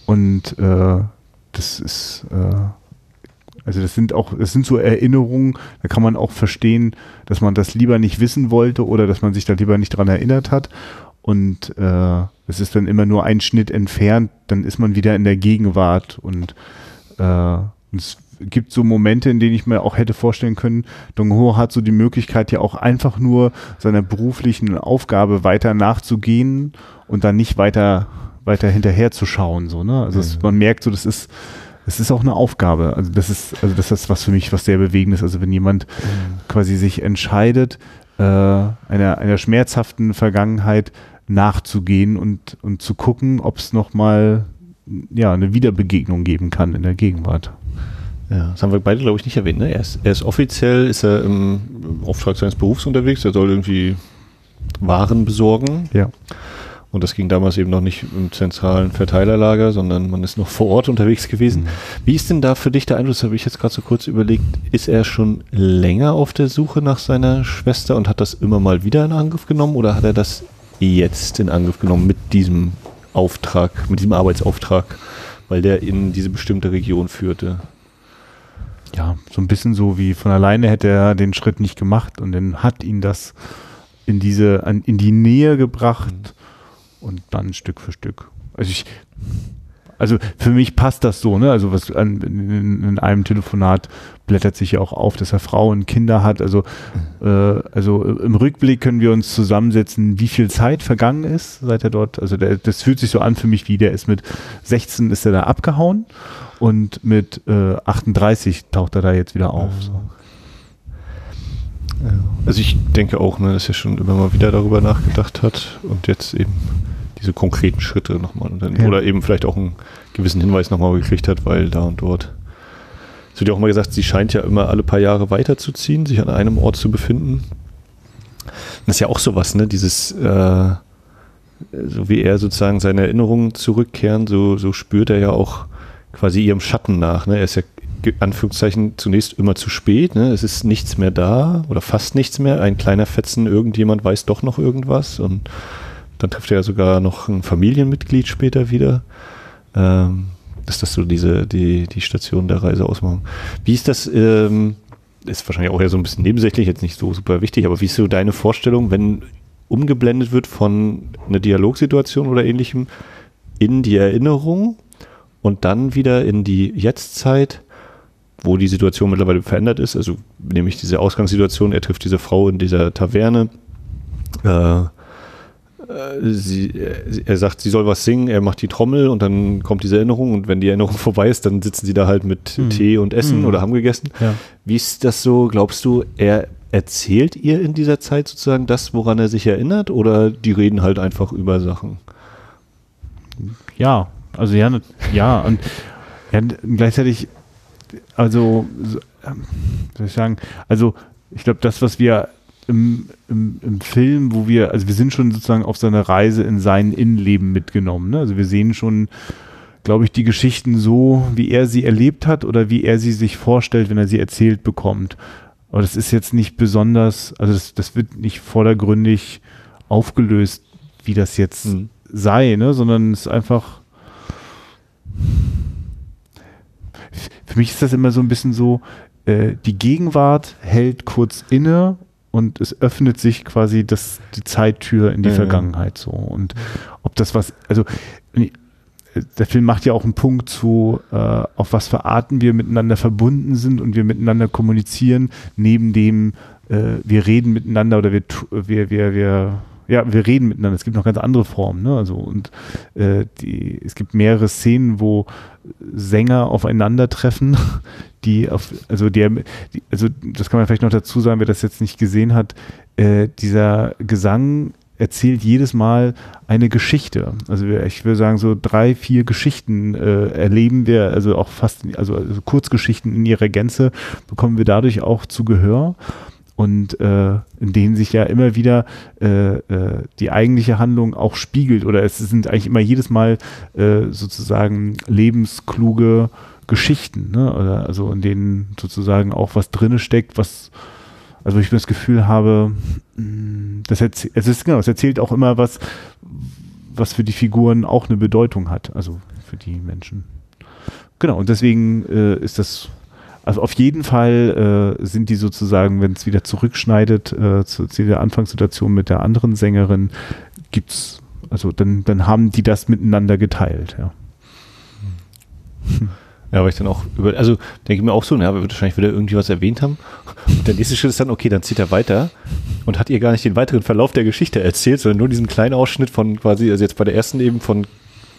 und äh, das ist äh, also das sind auch, das sind so Erinnerungen, da kann man auch verstehen, dass man das lieber nicht wissen wollte oder dass man sich da lieber nicht dran erinnert hat. Und äh, es ist dann immer nur ein Schnitt entfernt, dann ist man wieder in der Gegenwart und äh, es gibt so Momente, in denen ich mir auch hätte vorstellen können, Dong Ho hat so die Möglichkeit ja auch einfach nur seiner beruflichen Aufgabe weiter nachzugehen und dann nicht weiter, weiter hinterher zu schauen, so, ne? Also es, man merkt so, das ist, es ist auch eine Aufgabe. Also das ist, also das ist was für mich, was sehr bewegend ist. Also wenn jemand mhm. quasi sich entscheidet, äh, einer, einer schmerzhaften Vergangenheit nachzugehen und, und zu gucken, ob es nochmal ja, eine Wiederbegegnung geben kann in der Gegenwart. Ja, das haben wir beide, glaube ich, nicht erwähnt. Ne? Er, ist, er ist offiziell ist er im Auftrag seines Berufs unterwegs. Er soll irgendwie Waren besorgen. Ja. Und das ging damals eben noch nicht im zentralen Verteilerlager, sondern man ist noch vor Ort unterwegs gewesen. Mhm. Wie ist denn da für dich der Eindruck, das habe ich jetzt gerade so kurz überlegt, ist er schon länger auf der Suche nach seiner Schwester und hat das immer mal wieder in Angriff genommen oder hat er das jetzt in Angriff genommen mit diesem Auftrag, mit diesem Arbeitsauftrag, weil der in diese bestimmte Region führte? Ja, so ein bisschen so wie von alleine hätte er den Schritt nicht gemacht und dann hat ihn das in diese, in die Nähe gebracht mhm. und dann Stück für Stück. Also ich, also für mich passt das so, ne? Also was an, in, in, einem Telefonat blättert sich ja auch auf, dass er Frauen und Kinder hat. Also, mhm. äh, also im Rückblick können wir uns zusammensetzen, wie viel Zeit vergangen ist, seit er dort. Also der, das fühlt sich so an für mich wie, der ist mit 16 ist er da abgehauen und mit äh, 38 taucht er da jetzt wieder auf. So. Also ich denke auch, ne, dass er schon immer mal wieder darüber nachgedacht hat und jetzt eben diese konkreten Schritte nochmal ja. oder eben vielleicht auch einen gewissen Hinweis nochmal gekriegt hat, weil da und dort. Es wird ja auch mal gesagt, sie scheint ja immer alle paar Jahre weiterzuziehen, sich an einem Ort zu befinden. Das ist ja auch sowas, ne? Dieses, äh, so wie er sozusagen seine Erinnerungen zurückkehren, so, so spürt er ja auch quasi ihrem Schatten nach. Ne? Er ist ja Anführungszeichen zunächst immer zu spät. Ne? Es ist nichts mehr da oder fast nichts mehr. Ein kleiner Fetzen, irgendjemand weiß doch noch irgendwas und dann trifft er ja sogar noch ein Familienmitglied später wieder. Ähm, dass das so diese, die, die Station der Reise ausmachen. Wie ist das, ähm, ist wahrscheinlich auch ja so ein bisschen nebensächlich, jetzt nicht so super wichtig, aber wie ist so deine Vorstellung, wenn umgeblendet wird von einer Dialogsituation oder ähnlichem in die Erinnerung und dann wieder in die Jetztzeit, wo die Situation mittlerweile verändert ist, also nämlich diese Ausgangssituation, er trifft diese Frau in dieser Taverne, äh, äh, sie, äh, er sagt, sie soll was singen, er macht die Trommel und dann kommt diese Erinnerung und wenn die Erinnerung vorbei ist, dann sitzen sie da halt mit hm. Tee und Essen hm. oder haben gegessen. Ja. Wie ist das so, glaubst du, er erzählt ihr in dieser Zeit sozusagen das, woran er sich erinnert oder die reden halt einfach über Sachen? Ja, also ja, ja und ja, gleichzeitig, also, ähm, soll ich sagen, also ich glaube, das, was wir im, im, im, Film, wo wir, also wir sind schon sozusagen auf seiner Reise in sein Innenleben mitgenommen. Ne? Also wir sehen schon, glaube ich, die Geschichten so, wie er sie erlebt hat oder wie er sie sich vorstellt, wenn er sie erzählt bekommt. Aber das ist jetzt nicht besonders, also das, das wird nicht vordergründig aufgelöst, wie das jetzt mhm. sei, ne? sondern es ist einfach. Für mich ist das immer so ein bisschen so, äh, die Gegenwart hält kurz inne und es öffnet sich quasi das, die Zeittür in die ja, Vergangenheit so. Und ob das was, also der Film macht ja auch einen Punkt zu, äh, auf was für Arten wir miteinander verbunden sind und wir miteinander kommunizieren, neben dem äh, wir reden miteinander oder wir, wir, wir, wir ja, wir reden miteinander. Es gibt noch ganz andere Formen, ne? Also und äh, die, es gibt mehrere Szenen, wo Sänger aufeinandertreffen, die auf, also der, die, also das kann man vielleicht noch dazu sagen, wer das jetzt nicht gesehen hat, äh, dieser Gesang erzählt jedes Mal eine Geschichte. Also ich würde sagen, so drei, vier Geschichten äh, erleben wir, also auch fast, also, also Kurzgeschichten in ihrer Gänze bekommen wir dadurch auch zu Gehör und äh, in denen sich ja immer wieder äh, äh, die eigentliche Handlung auch spiegelt oder es sind eigentlich immer jedes Mal äh, sozusagen lebenskluge Geschichten, ne? Oder also in denen sozusagen auch was drinne steckt, was also ich das Gefühl habe, mm, das erzählt, es ist genau, es erzählt auch immer was, was für die Figuren auch eine Bedeutung hat, also für die Menschen. Genau, und deswegen äh, ist das also auf jeden Fall äh, sind die sozusagen, wenn es wieder zurückschneidet äh, zu, zu der Anfangssituation mit der anderen Sängerin, gibt's, also dann, dann haben die das miteinander geteilt, ja. Ja, aber ich dann auch über, also denke ich mir auch so, ja, wir wahrscheinlich wieder irgendwie was erwähnt haben. Und der nächste Schritt ist dann, okay, dann zieht er weiter und hat ihr gar nicht den weiteren Verlauf der Geschichte erzählt, sondern nur diesen kleinen Ausschnitt von quasi, also jetzt bei der ersten eben von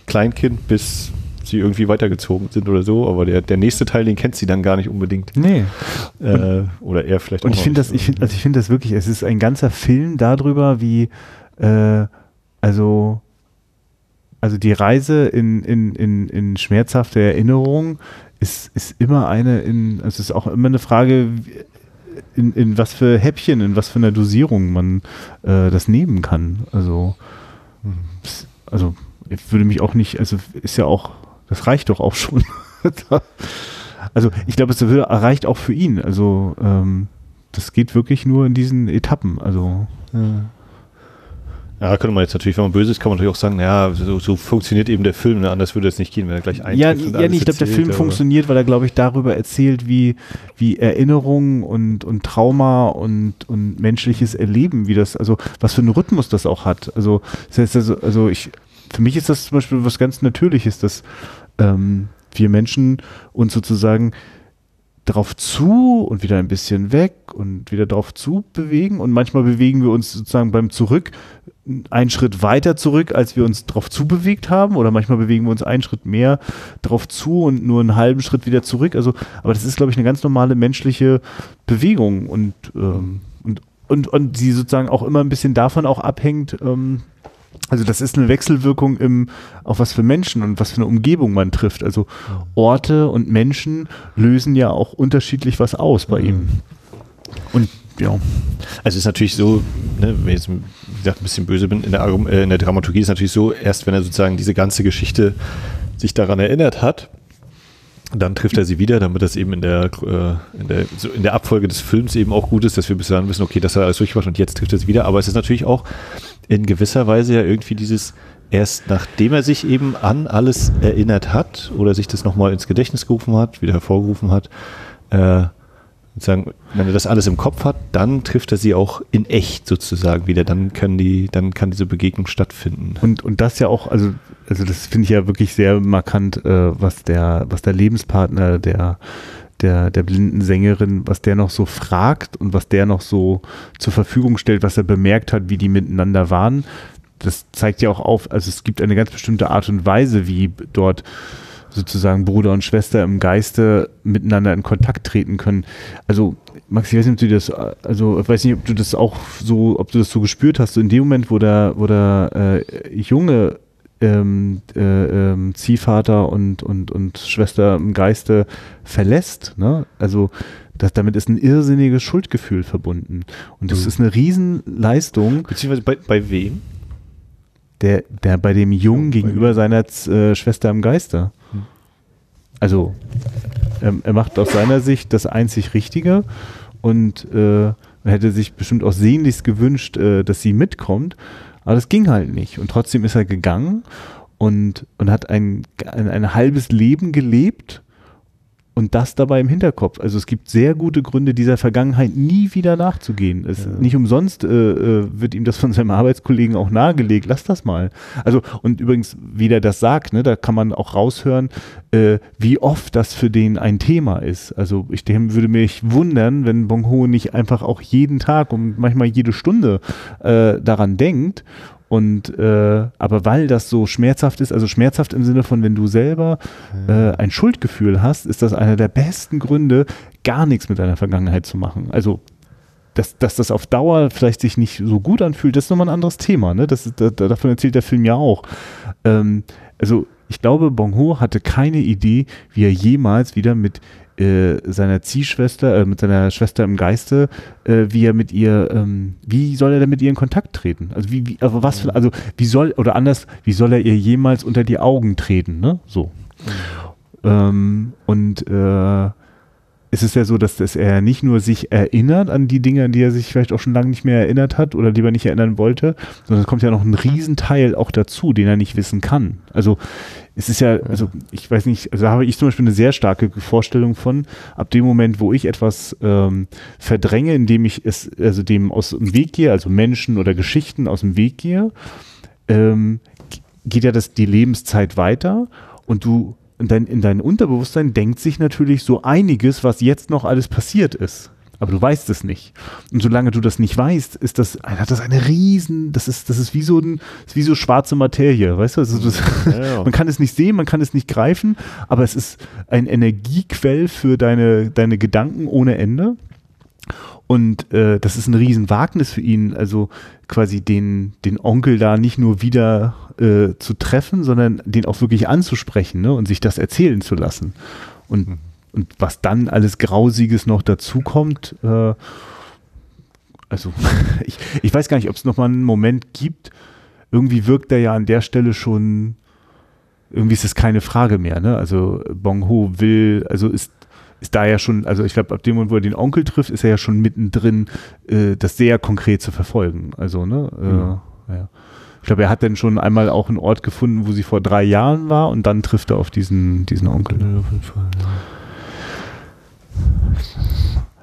Kleinkind bis sie irgendwie weitergezogen sind oder so, aber der, der nächste Teil, den kennt sie dann gar nicht unbedingt. Nee. Äh, oder er vielleicht Und ich finde das, ich finde, also ich finde das wirklich, es ist ein ganzer Film darüber, wie, äh, also, also die Reise in, in, in, in schmerzhafte Erinnerung ist, ist immer eine in, also es ist auch immer eine Frage, in, in was für Häppchen, in was für einer Dosierung man äh, das nehmen kann. Also, hm. also ich würde mich auch nicht, also ist ja auch das reicht doch auch schon. also ich glaube, es reicht auch für ihn. Also ähm, das geht wirklich nur in diesen Etappen. Also ja. Ja, könnte man jetzt natürlich, wenn man böse ist, kann man natürlich auch sagen, naja, so, so funktioniert eben der Film, ne? anders würde es nicht gehen, wenn er gleich Ja, ja nee, ich glaube, der Film funktioniert, weil er, glaube ich, darüber erzählt, wie, wie Erinnerungen und, und Trauma und, und menschliches Erleben, wie das, also was für einen Rhythmus das auch hat. Also, das heißt also, also ich, für mich ist das zum Beispiel was ganz Natürliches, dass ähm, wir Menschen uns sozusagen drauf zu und wieder ein bisschen weg und wieder drauf zu bewegen. Und manchmal bewegen wir uns sozusagen beim Zurück einen Schritt weiter zurück, als wir uns drauf zu bewegt haben. Oder manchmal bewegen wir uns einen Schritt mehr drauf zu und nur einen halben Schritt wieder zurück. Also, aber das ist, glaube ich, eine ganz normale menschliche Bewegung. Und, ähm, und, und, und sie sozusagen auch immer ein bisschen davon auch abhängt, ähm, also das ist eine Wechselwirkung im, auf was für Menschen und was für eine Umgebung man trifft. Also Orte und Menschen lösen ja auch unterschiedlich was aus bei ihm. Und ja. Also es ist natürlich so, ne, wenn ich jetzt gesagt, ein bisschen böse bin, in der, äh, in der Dramaturgie ist es natürlich so, erst wenn er sozusagen diese ganze Geschichte sich daran erinnert hat, dann trifft er sie wieder, damit das eben in der, äh, in, der, so in der Abfolge des Films eben auch gut ist, dass wir bis dahin wissen, okay, das hat alles durchgemacht und jetzt trifft er sie wieder. Aber es ist natürlich auch in gewisser Weise ja irgendwie dieses erst nachdem er sich eben an alles erinnert hat oder sich das nochmal ins Gedächtnis gerufen hat, wieder hervorgerufen hat, äh, sozusagen, wenn er das alles im Kopf hat, dann trifft er sie auch in echt sozusagen wieder. Dann können die, dann kann diese Begegnung stattfinden. Und, und das ja auch, also, also das finde ich ja wirklich sehr markant, äh, was der, was der Lebenspartner der, der, der blinden Sängerin, was der noch so fragt und was der noch so zur Verfügung stellt, was er bemerkt hat, wie die miteinander waren. Das zeigt ja auch auf, also es gibt eine ganz bestimmte Art und Weise, wie dort sozusagen Bruder und Schwester im Geiste miteinander in Kontakt treten können. Also, Max, ich weiß nicht, ob du das, also ich weiß nicht, ob du das auch so, ob du das so gespürt hast, so in dem Moment, wo der, wo der äh, Junge ähm, äh, ähm, Ziehvater und, und, und Schwester im Geiste verlässt, ne? Also das, damit ist ein irrsinniges Schuldgefühl verbunden. Und das mhm. ist eine Riesenleistung. Beziehungsweise bei, bei wem? Der, der bei dem Jungen ja, gegenüber seiner äh, Schwester im Geiste. Also ähm, er macht aus seiner Sicht das einzig Richtige und äh, hätte sich bestimmt auch sehnlichst gewünscht, äh, dass sie mitkommt. Aber das ging halt nicht. Und trotzdem ist er gegangen und, und hat ein, ein, ein halbes Leben gelebt und das dabei im Hinterkopf. Also es gibt sehr gute Gründe, dieser Vergangenheit nie wieder nachzugehen. Es, ja. Nicht umsonst äh, äh, wird ihm das von seinem Arbeitskollegen auch nahegelegt. Lass das mal. Also und übrigens, wie der das sagt, ne, da kann man auch raushören, äh, wie oft das für den ein Thema ist. Also ich dem würde mich wundern, wenn Bong Ho nicht einfach auch jeden Tag und manchmal jede Stunde äh, daran denkt und äh, aber weil das so schmerzhaft ist, also schmerzhaft im Sinne von, wenn du selber äh, ein Schuldgefühl hast, ist das einer der besten Gründe, gar nichts mit deiner Vergangenheit zu machen. Also dass, dass das auf Dauer vielleicht sich nicht so gut anfühlt, das ist nochmal ein anderes Thema. Ne? Das, da, davon erzählt der Film ja auch. Ähm, also ich glaube, Bong Ho hatte keine Idee, wie er jemals wieder mit äh, seiner Ziehschwester, äh, mit seiner Schwester im Geiste, äh, wie er mit ihr, ähm, wie soll er denn mit ihr in Kontakt treten? Also wie, wie also was, für, also wie soll, oder anders, wie soll er ihr jemals unter die Augen treten, ne? So. Mhm. Ähm, und äh, es ist ja so, dass, dass er nicht nur sich erinnert an die Dinge, an die er sich vielleicht auch schon lange nicht mehr erinnert hat oder lieber nicht erinnern wollte, sondern es kommt ja noch ein Riesenteil auch dazu, den er nicht wissen kann. Also es ist ja, also ich weiß nicht, also da habe ich zum Beispiel eine sehr starke Vorstellung von, ab dem Moment, wo ich etwas ähm, verdränge, indem ich es, also dem aus dem Weg gehe, also Menschen oder Geschichten aus dem Weg gehe, ähm, geht ja das die Lebenszeit weiter und du in dein, in dein Unterbewusstsein denkt sich natürlich so einiges, was jetzt noch alles passiert ist. Aber du weißt es nicht. Und solange du das nicht weißt, ist das, hat das eine riesen, das ist, das ist wie so ein, wie so schwarze Materie, weißt du? Also das, ja, ja. man kann es nicht sehen, man kann es nicht greifen, aber es ist ein Energiequell für deine, deine Gedanken ohne Ende. Und äh, das ist ein Riesenwagnis für ihn, also quasi den, den Onkel da nicht nur wieder äh, zu treffen, sondern den auch wirklich anzusprechen ne? und sich das erzählen zu lassen. Und mhm und was dann alles Grausiges noch dazukommt, äh, also ich, ich weiß gar nicht, ob es nochmal einen Moment gibt. Irgendwie wirkt er ja an der Stelle schon, irgendwie ist es keine Frage mehr, ne? Also Bong Ho will, also ist, ist da ja schon, also ich glaube, ab dem Moment, wo er den Onkel trifft, ist er ja schon mittendrin, äh, das sehr konkret zu verfolgen. Also, ne? Äh, mhm. ja. Ich glaube, er hat dann schon einmal auch einen Ort gefunden, wo sie vor drei Jahren war und dann trifft er auf diesen, diesen Onkel. Ja, auf jeden Fall, ja.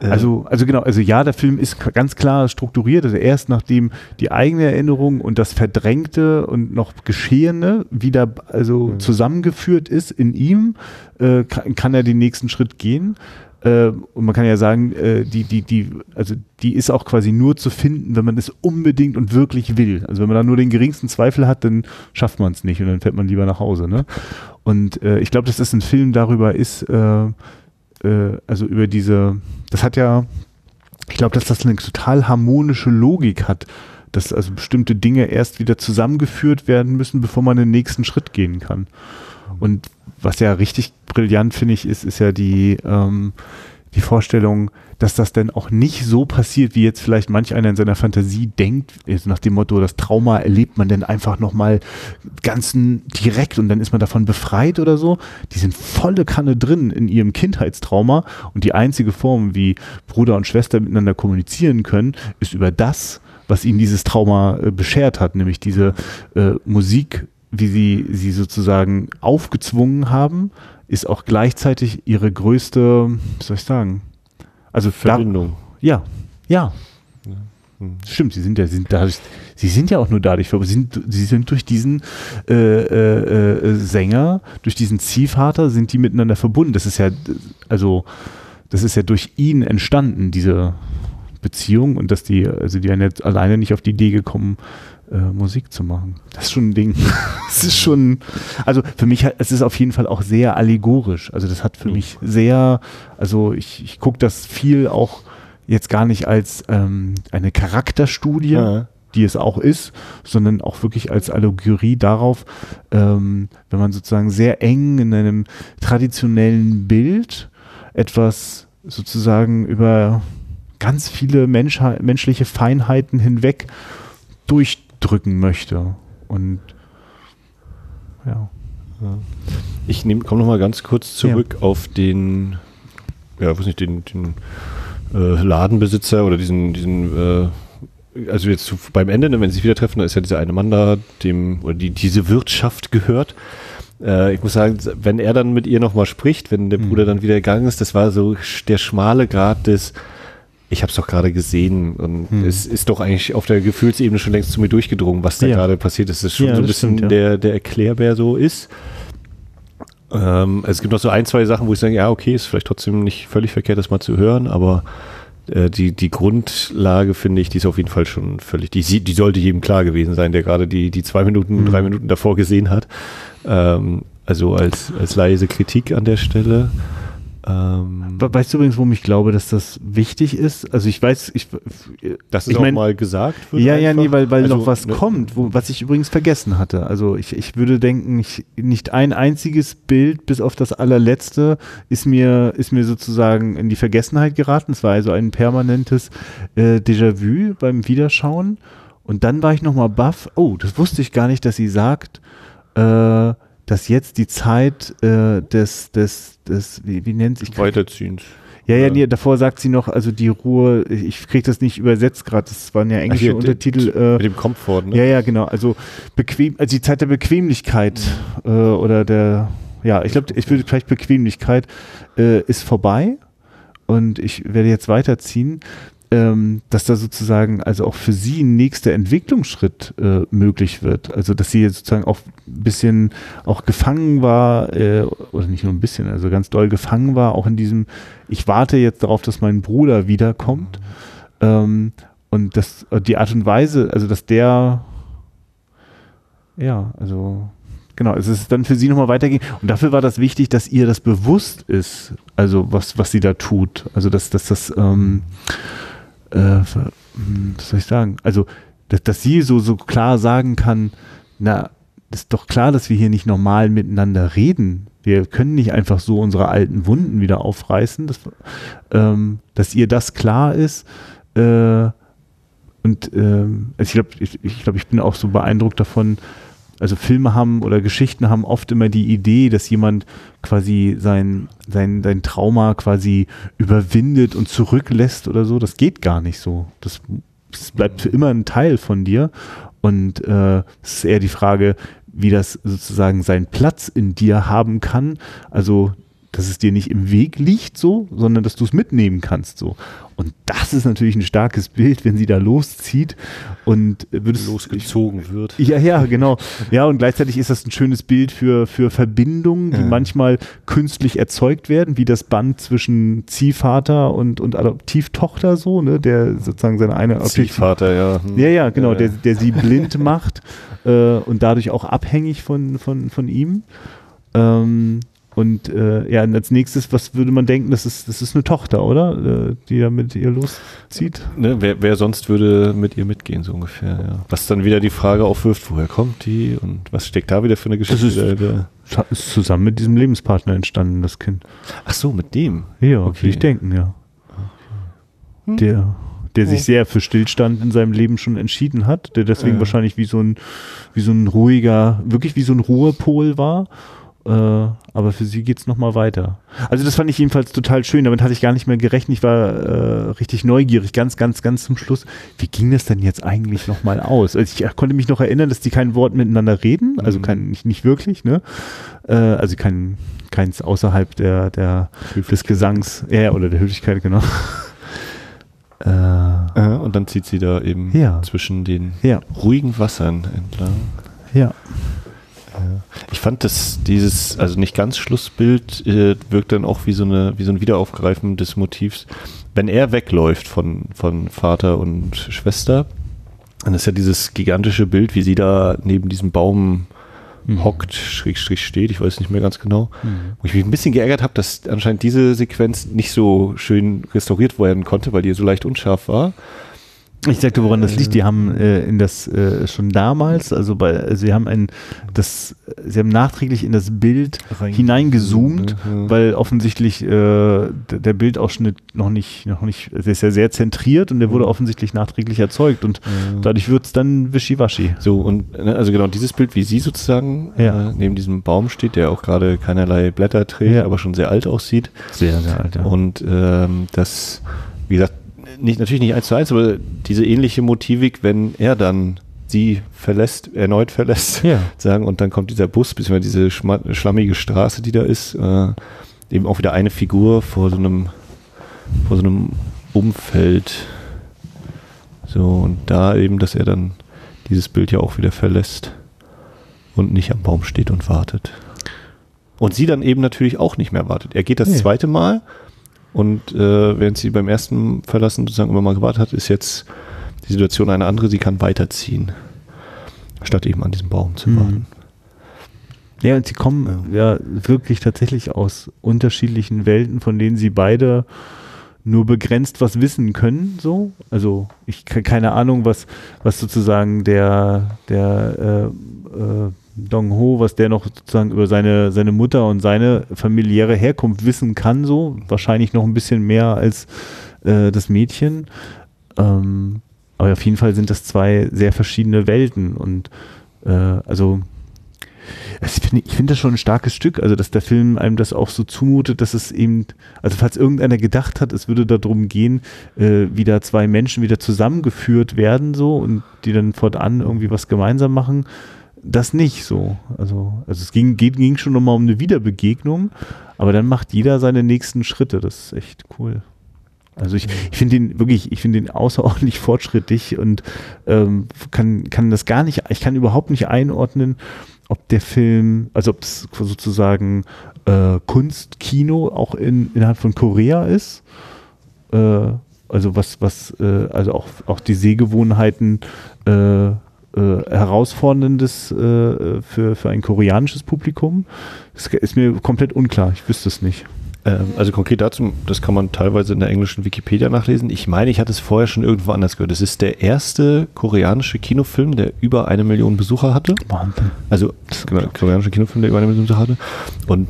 Äh. Also, also genau, also ja, der Film ist ganz klar strukturiert. Also erst nachdem die eigene Erinnerung und das Verdrängte und noch Geschehene wieder also mhm. zusammengeführt ist in ihm, äh, kann, kann, er den nächsten Schritt gehen. Äh, und man kann ja sagen, äh, die, die, die, also die ist auch quasi nur zu finden, wenn man es unbedingt und wirklich will. Also wenn man da nur den geringsten Zweifel hat, dann schafft man es nicht und dann fährt man lieber nach Hause. Ne? Und äh, ich glaube, dass das ein Film darüber ist, äh, äh, also über diese, das hat ja, ich glaube, dass das eine total harmonische Logik hat, dass also bestimmte Dinge erst wieder zusammengeführt werden müssen, bevor man den nächsten Schritt gehen kann. Und was ja richtig brillant, finde ich, ist, ist ja die, ähm, die Vorstellung, dass das denn auch nicht so passiert, wie jetzt vielleicht manch einer in seiner Fantasie denkt, nach dem Motto, das Trauma erlebt man denn einfach nochmal ganz direkt und dann ist man davon befreit oder so. Die sind volle Kanne drin in ihrem Kindheitstrauma und die einzige Form, wie Bruder und Schwester miteinander kommunizieren können, ist über das, was ihnen dieses Trauma äh, beschert hat, nämlich diese äh, Musik wie sie sie sozusagen aufgezwungen haben, ist auch gleichzeitig ihre größte, wie soll ich sagen, also Verbindung. Da, ja, ja. Hm. Stimmt, sie sind ja, sie sind dadurch, sie sind ja auch nur dadurch, sie sind, sie sind durch diesen äh, äh, äh, Sänger, durch diesen Ziehvater, sind die miteinander verbunden. Das ist ja, also, das ist ja durch ihn entstanden, diese Beziehung und dass die, also die werden jetzt alleine nicht auf die Idee gekommen, äh, Musik zu machen. Das ist schon ein Ding. Es ist schon, also für mich, es ist auf jeden Fall auch sehr allegorisch. Also das hat für mhm. mich sehr, also ich, ich gucke das viel auch jetzt gar nicht als ähm, eine Charakterstudie, ja. die es auch ist, sondern auch wirklich als Allegorie darauf, ähm, wenn man sozusagen sehr eng in einem traditionellen Bild etwas sozusagen über ganz viele Mensch menschliche Feinheiten hinweg durchdrücken möchte. Und ja. Ich komme noch mal ganz kurz zurück ja. auf den, ja, weiß nicht, den, den äh, Ladenbesitzer oder diesen, diesen äh, also jetzt beim Ende, ne, wenn sie sich wieder treffen, da ist ja dieser eine Mann da, dem, oder die, diese Wirtschaft gehört. Äh, ich muss sagen, wenn er dann mit ihr nochmal spricht, wenn der mhm. Bruder dann wieder gegangen ist, das war so der schmale Grad des, ich habe es doch gerade gesehen und hm. es ist doch eigentlich auf der Gefühlsebene schon längst zu mir durchgedrungen, was da ja. gerade passiert ist. Das ist schon ja, so ein bisschen stimmt, ja. der, der Erklärbär so ist. Ähm, es gibt noch so ein, zwei Sachen, wo ich sage, ja, okay, ist vielleicht trotzdem nicht völlig verkehrt, das mal zu hören, aber äh, die, die Grundlage, finde ich, die ist auf jeden Fall schon völlig, die, die sollte jedem klar gewesen sein, der gerade die, die zwei Minuten, mhm. drei Minuten davor gesehen hat. Ähm, also als, als leise Kritik an der Stelle. Ähm, weißt du übrigens, warum ich glaube, dass das wichtig ist? Also ich weiß, ich das ist ich mein, auch mal gesagt wird. Ja, einfach. ja, nee, weil, weil also, noch was ne, kommt, wo, was ich übrigens vergessen hatte. Also ich, ich würde denken, ich, nicht ein einziges Bild, bis auf das allerletzte, ist mir, ist mir sozusagen in die Vergessenheit geraten. Es war also ein permanentes äh, Déjà-vu beim Wiederschauen. Und dann war ich nochmal baff. Oh, das wusste ich gar nicht, dass sie sagt, äh, dass jetzt die Zeit äh, des, des, des, wie, wie nennt sich Weiterziehens. Ja, ja, nee, davor sagt sie noch, also die Ruhe, ich kriege das nicht übersetzt gerade, das waren ja englische hier, Untertitel. Äh, mit dem Komfort, ne? Ja, ja, genau. Also bequem, also die Zeit der Bequemlichkeit mhm. äh, oder der, ja, ich glaube, ich würde vielleicht Bequemlichkeit äh, ist vorbei und ich werde jetzt weiterziehen ähm, dass da sozusagen also auch für sie ein nächster Entwicklungsschritt äh, möglich wird. Also dass sie jetzt sozusagen auch ein bisschen auch gefangen war, äh, oder nicht nur ein bisschen, also ganz doll gefangen war, auch in diesem, ich warte jetzt darauf, dass mein Bruder wiederkommt. Ähm, und das, die Art und Weise, also dass der, ja, also genau, es ist dann für sie nochmal weitergehen. Und dafür war das wichtig, dass ihr das bewusst ist, also was, was sie da tut. Also dass, dass das ähm, äh, hm, was soll ich sagen? Also, dass, dass sie so, so klar sagen kann, na, ist doch klar, dass wir hier nicht normal miteinander reden. Wir können nicht einfach so unsere alten Wunden wieder aufreißen, dass, ähm, dass ihr das klar ist. Äh, und ähm, also ich glaube, ich, ich, glaub, ich bin auch so beeindruckt davon, also Filme haben oder Geschichten haben oft immer die Idee, dass jemand quasi sein, sein, sein Trauma quasi überwindet und zurücklässt oder so. Das geht gar nicht so. Das, das bleibt für immer ein Teil von dir. Und äh, es ist eher die Frage, wie das sozusagen seinen Platz in dir haben kann. Also dass es dir nicht im Weg liegt so, sondern dass du es mitnehmen kannst so. Und das ist natürlich ein starkes Bild, wenn sie da loszieht und würdest losgezogen wird. Ja, ja, genau. Ja, und gleichzeitig ist das ein schönes Bild für für Verbindungen, die ja. manchmal künstlich erzeugt werden, wie das Band zwischen Ziehvater und und Adoptivtochter so, ne, der sozusagen seine eine Ziehvater, ja. Hm. Ja, ja, genau, ja, der der sie blind macht äh, und dadurch auch abhängig von von von ihm. Ähm, und äh, ja, und als nächstes, was würde man denken, das ist, das ist eine Tochter, oder? Äh, die da mit ihr loszieht. Ne, wer, wer sonst würde mit ihr mitgehen, so ungefähr, ja. Was dann wieder die Frage aufwirft, woher kommt die und was steckt da wieder für eine Geschichte? Das ist, der, ist zusammen mit diesem Lebenspartner entstanden, das Kind. Ach so, mit dem? Ja, okay. ich denken, ja. Hm. Der, der oh. sich sehr für Stillstand in seinem Leben schon entschieden hat, der deswegen ja. wahrscheinlich wie so ein, wie so ein ruhiger, wirklich wie so ein Ruhepol war Äh, aber für sie geht es nochmal weiter. Also das fand ich jedenfalls total schön. Damit hatte ich gar nicht mehr gerechnet. Ich war äh, richtig neugierig, ganz, ganz, ganz zum Schluss. Wie ging das denn jetzt eigentlich nochmal aus? Also ich konnte mich noch erinnern, dass die kein Wort miteinander reden. Also mhm. kein, nicht, nicht wirklich, ne? Äh, also kein, keins außerhalb der, der des Gesangs, ja, oder der Höflichkeit, genau. Äh, und dann zieht sie da eben ja. zwischen den ja. ruhigen Wassern entlang. Ja. Ich fand das, dieses, also nicht ganz Schlussbild, äh, wirkt dann auch wie so, eine, wie so ein Wiederaufgreifen des Motivs. Wenn er wegläuft von, von Vater und Schwester, dann ist ja dieses gigantische Bild, wie sie da neben diesem Baum mhm. hockt, schräg, schräg steht, ich weiß nicht mehr ganz genau. Mhm. Wo ich mich ein bisschen geärgert habe, dass anscheinend diese Sequenz nicht so schön restauriert werden konnte, weil die so leicht unscharf war. Ich sagte, woran das liegt. Die haben äh, in das äh, schon damals, also bei, sie haben ein, das, sie haben nachträglich in das Bild hineingezoomt, mhm. weil offensichtlich äh, der Bildausschnitt noch nicht, noch nicht, der ist ja sehr zentriert und der wurde mhm. offensichtlich nachträglich erzeugt und mhm. dadurch wird es dann wischiwaschi. So und ne, also genau dieses Bild, wie sie sozusagen ja. äh, neben diesem Baum steht, der auch gerade keinerlei Blätter trägt, ja. aber schon sehr alt aussieht. Sehr, sehr alt. Ja. Und ähm, das, wie gesagt nicht, natürlich nicht eins zu eins, aber diese ähnliche Motivik, wenn er dann sie verlässt, erneut verlässt, ja. sagen, und dann kommt dieser Bus, beziehungsweise diese schlammige Straße, die da ist, äh, eben auch wieder eine Figur vor so einem, vor so einem Umfeld. So, und da eben, dass er dann dieses Bild ja auch wieder verlässt und nicht am Baum steht und wartet. Und sie dann eben natürlich auch nicht mehr wartet. Er geht das nee. zweite Mal und äh, während sie beim ersten Verlassen sozusagen immer mal gewartet hat, ist jetzt die Situation eine andere. Sie kann weiterziehen, statt eben an diesem Baum zu mhm. warten. Ja, und sie kommen ja. ja wirklich tatsächlich aus unterschiedlichen Welten, von denen sie beide nur begrenzt was wissen können, so. Also ich keine Ahnung, was, was sozusagen der, der äh, äh, Dong Ho, was der noch sozusagen über seine, seine Mutter und seine familiäre Herkunft wissen kann, so wahrscheinlich noch ein bisschen mehr als äh, das Mädchen. Ähm, aber auf jeden Fall sind das zwei sehr verschiedene Welten und äh, also ich finde find das schon ein starkes Stück, also dass der Film einem das auch so zumutet, dass es eben, also falls irgendeiner gedacht hat, es würde darum gehen, äh, wie da zwei Menschen wieder zusammengeführt werden so und die dann fortan irgendwie was gemeinsam machen, das nicht so. Also, also es ging, geht, ging schon nochmal um eine Wiederbegegnung, aber dann macht jeder seine nächsten Schritte. Das ist echt cool. Also ich, ich finde den wirklich, ich finde den außerordentlich fortschrittlich und ähm, kann, kann das gar nicht, ich kann überhaupt nicht einordnen, ob der Film, also ob es sozusagen äh, Kunstkino auch in, innerhalb von Korea ist. Äh, also was, was, äh, also auch, auch die Sehgewohnheiten äh, herausforderndes äh, für, für ein koreanisches Publikum? Das ist mir komplett unklar. Ich wüsste es nicht. Ähm, also konkret dazu, das kann man teilweise in der englischen Wikipedia nachlesen. Ich meine, ich hatte es vorher schon irgendwo anders gehört. Es ist der erste koreanische Kinofilm, der über eine Million Besucher hatte. Wahnsinn. Also genau, koreanische Kinofilm, der über eine Million Besucher hatte. Und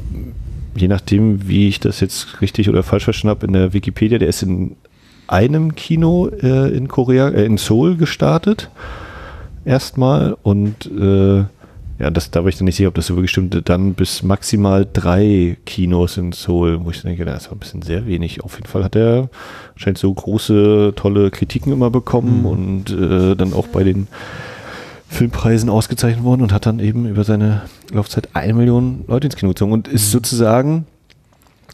je nachdem, wie ich das jetzt richtig oder falsch verstanden habe, in der Wikipedia, der ist in einem Kino äh, in Korea, äh, in Seoul gestartet erstmal und äh, ja, das, da war ich dann nicht sicher, ob das so wirklich stimmte. Dann bis maximal drei Kinos in Seoul, wo ich denke, das war ein bisschen sehr wenig. Auf jeden Fall hat er scheint so große, tolle Kritiken immer bekommen mhm. und äh, dann auch bei den Filmpreisen ausgezeichnet worden und hat dann eben über seine Laufzeit eine Million Leute ins Kino gezogen und ist mhm. sozusagen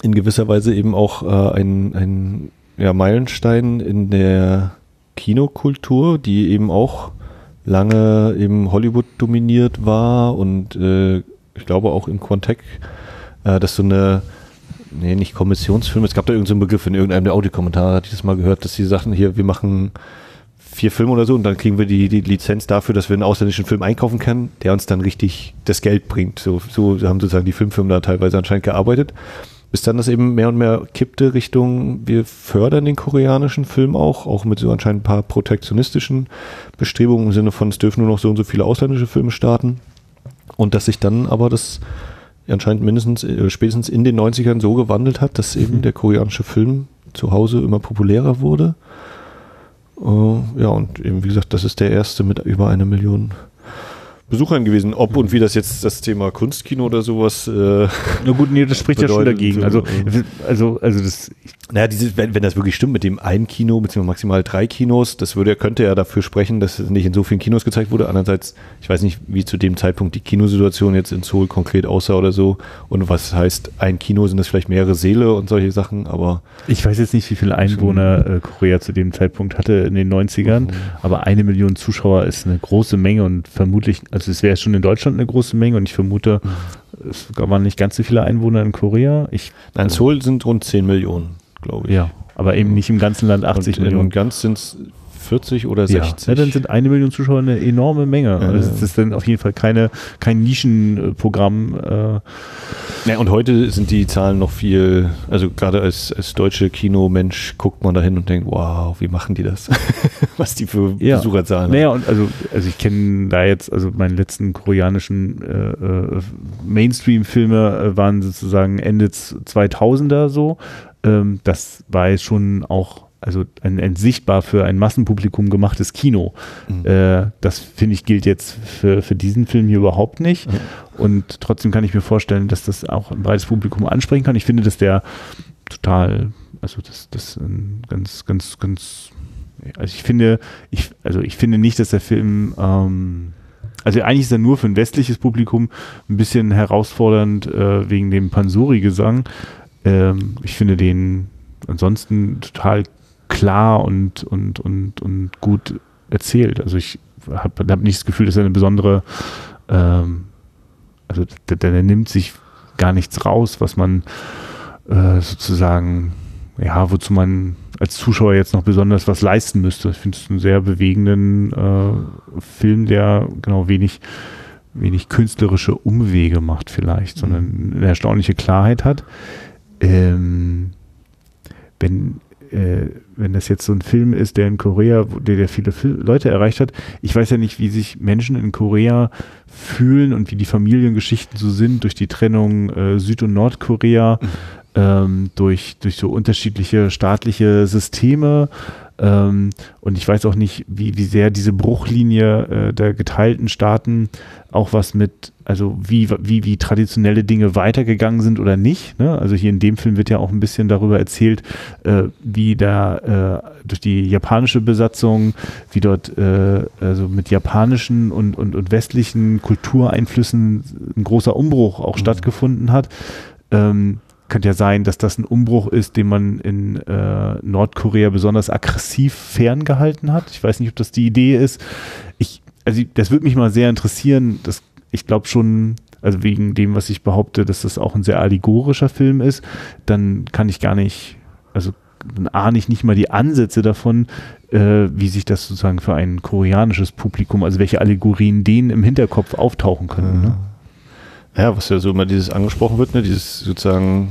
in gewisser Weise eben auch äh, ein, ein ja, Meilenstein in der Kinokultur, die eben auch lange eben Hollywood dominiert war und äh, ich glaube auch im Quantec, äh, dass so eine, nee, nicht Kommissionsfilme, es gab da irgendeinen so Begriff in irgendeinem der Audiokommentare, hatte ich das mal gehört, dass sie sagten, hier, wir machen vier Filme oder so und dann kriegen wir die, die Lizenz dafür, dass wir einen ausländischen Film einkaufen können, der uns dann richtig das Geld bringt. So, so haben sozusagen die Filmfirmen da teilweise anscheinend gearbeitet bis dann das eben mehr und mehr kippte Richtung, wir fördern den koreanischen Film auch, auch mit so anscheinend ein paar protektionistischen Bestrebungen im Sinne von, es dürfen nur noch so und so viele ausländische Filme starten. Und dass sich dann aber das anscheinend mindestens, äh, spätestens in den 90ern so gewandelt hat, dass eben mhm. der koreanische Film zu Hause immer populärer wurde. Uh, ja, und eben wie gesagt, das ist der erste mit über einer Million Besuchern gewesen. Ob und wie das jetzt das Thema Kunstkino oder sowas. Äh, Na gut, nee, das spricht ja schon dagegen. Also, also, also das. Naja, dieses, wenn, wenn das wirklich stimmt mit dem einen Kino, beziehungsweise maximal drei Kinos, das würde, könnte ja dafür sprechen, dass es nicht in so vielen Kinos gezeigt wurde. Andererseits, ich weiß nicht, wie zu dem Zeitpunkt die Kinosituation jetzt in Seoul konkret aussah oder so. Und was heißt, ein Kino sind das vielleicht mehrere Seele und solche Sachen, aber. Ich weiß jetzt nicht, wie viele Einwohner äh, Korea zu dem Zeitpunkt hatte in den 90ern, mhm. aber eine Million Zuschauer ist eine große Menge und vermutlich, also es wäre schon in Deutschland eine große Menge und ich vermute, mhm. es waren nicht ganz so viele Einwohner in Korea. Ich, Nein, Seoul sind rund 10 Millionen, glaube ich. Ja, aber eben nicht im ganzen Land 80 und Millionen. In ganz sind es 40 oder 60. Ja, dann sind eine Million Zuschauer eine enorme Menge. Ja, also das ist dann auf jeden Fall keine, kein Nischenprogramm. Äh. Ja, und heute sind die Zahlen noch viel, also gerade als, als deutsche Kinomensch guckt man da hin und denkt, wow, wie machen die das? Was die für ja. Besucherzahlen naja, haben. und also, also ich kenne da jetzt, also meine letzten koreanischen äh, äh Mainstream-Filme äh, waren sozusagen Ende 2000er so. Ähm, das war jetzt schon auch also ein, ein, sichtbar für ein Massenpublikum gemachtes Kino. Mhm. Äh, das finde ich gilt jetzt für, für diesen Film hier überhaupt nicht. Mhm. Und trotzdem kann ich mir vorstellen, dass das auch ein breites Publikum ansprechen kann. Ich finde, dass der total, also das, das ein ganz, ganz, ganz, also ich finde, ich, also ich finde nicht, dass der Film, ähm, also eigentlich ist er nur für ein westliches Publikum ein bisschen herausfordernd äh, wegen dem Pansori-Gesang. Ähm, ich finde den ansonsten total klar und, und, und, und gut erzählt. Also ich habe hab nicht das Gefühl, dass er eine besondere, ähm, also der, der, nimmt sich gar nichts raus, was man äh, sozusagen, ja, wozu man als Zuschauer jetzt noch besonders was leisten müsste. Ich finde es einen sehr bewegenden äh, Film, der genau wenig, wenig künstlerische Umwege macht vielleicht, mhm. sondern eine erstaunliche Klarheit hat. Ähm, wenn äh, wenn das jetzt so ein Film ist, der in Korea, der, der viele Leute erreicht hat, ich weiß ja nicht, wie sich Menschen in Korea fühlen und wie die Familiengeschichten so sind durch die Trennung äh, Süd- und Nordkorea, mhm. ähm, durch, durch so unterschiedliche staatliche Systeme. Ähm, und ich weiß auch nicht, wie, wie sehr diese Bruchlinie äh, der geteilten Staaten auch was mit, also wie, wie, wie traditionelle Dinge weitergegangen sind oder nicht. Ne? Also hier in dem Film wird ja auch ein bisschen darüber erzählt, äh, wie da äh, durch die japanische Besatzung, wie dort äh, also mit japanischen und, und, und westlichen Kultureinflüssen ein großer Umbruch auch mhm. stattgefunden hat. Ähm, könnte ja sein, dass das ein Umbruch ist, den man in äh, Nordkorea besonders aggressiv ferngehalten hat. Ich weiß nicht, ob das die Idee ist. Ich, also das würde mich mal sehr interessieren. Das, ich glaube schon, also wegen dem, was ich behaupte, dass das auch ein sehr allegorischer Film ist, dann kann ich gar nicht, also dann ahne ich nicht mal die Ansätze davon, äh, wie sich das sozusagen für ein koreanisches Publikum, also welche Allegorien denen im Hinterkopf auftauchen können. Ne? Ja, was ja so immer dieses angesprochen wird, ne, dieses sozusagen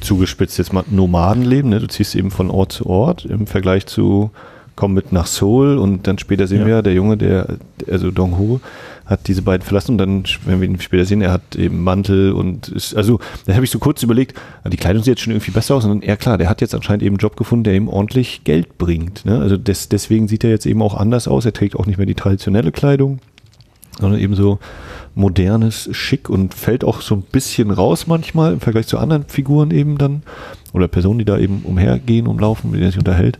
zugespitzt jetzt mal Nomadenleben, ne? Du ziehst eben von Ort zu Ort im Vergleich zu komm mit nach Seoul und dann später sehen ja. wir, der Junge, der, also Dong Ho, hat diese beiden verlassen und dann, wenn wir ihn später sehen, er hat eben Mantel und ist, also, da habe ich so kurz überlegt, die Kleidung sieht jetzt schon irgendwie besser aus und ja klar, der hat jetzt anscheinend eben einen Job gefunden, der ihm ordentlich Geld bringt. Ne? Also des, deswegen sieht er jetzt eben auch anders aus. Er trägt auch nicht mehr die traditionelle Kleidung, sondern eben so modernes, schick und fällt auch so ein bisschen raus manchmal im Vergleich zu anderen Figuren eben dann oder Personen, die da eben umhergehen, umlaufen, mit denen er sich unterhält.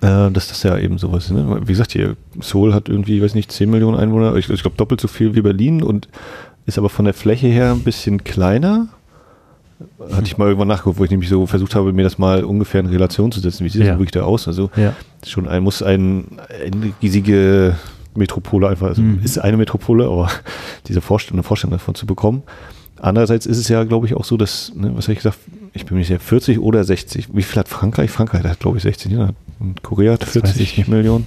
Äh, dass das ja eben sowas ist. Ne? Wie gesagt, hier, Seoul hat irgendwie, weiß nicht, 10 Millionen Einwohner, ich, ich glaube doppelt so viel wie Berlin und ist aber von der Fläche her ein bisschen kleiner. Hatte ich mal irgendwann nachgeguckt, wo ich nämlich so versucht habe, mir das mal ungefähr in Relation zu setzen. Wie sieht ja. das wirklich da aus? Also ja. schon ein, muss ein, eine riesige Metropole einfach, also mhm. ist eine Metropole, aber diese Vorstellung, eine Vorstellung davon zu bekommen. Andererseits ist es ja, glaube ich, auch so, dass, ne, was habe ich gesagt, ich bin mir nicht sicher, 40 oder 60. Wie viel hat Frankreich? Frankreich hat, glaube ich, 60. Ne? Und Korea hat 40 Millionen.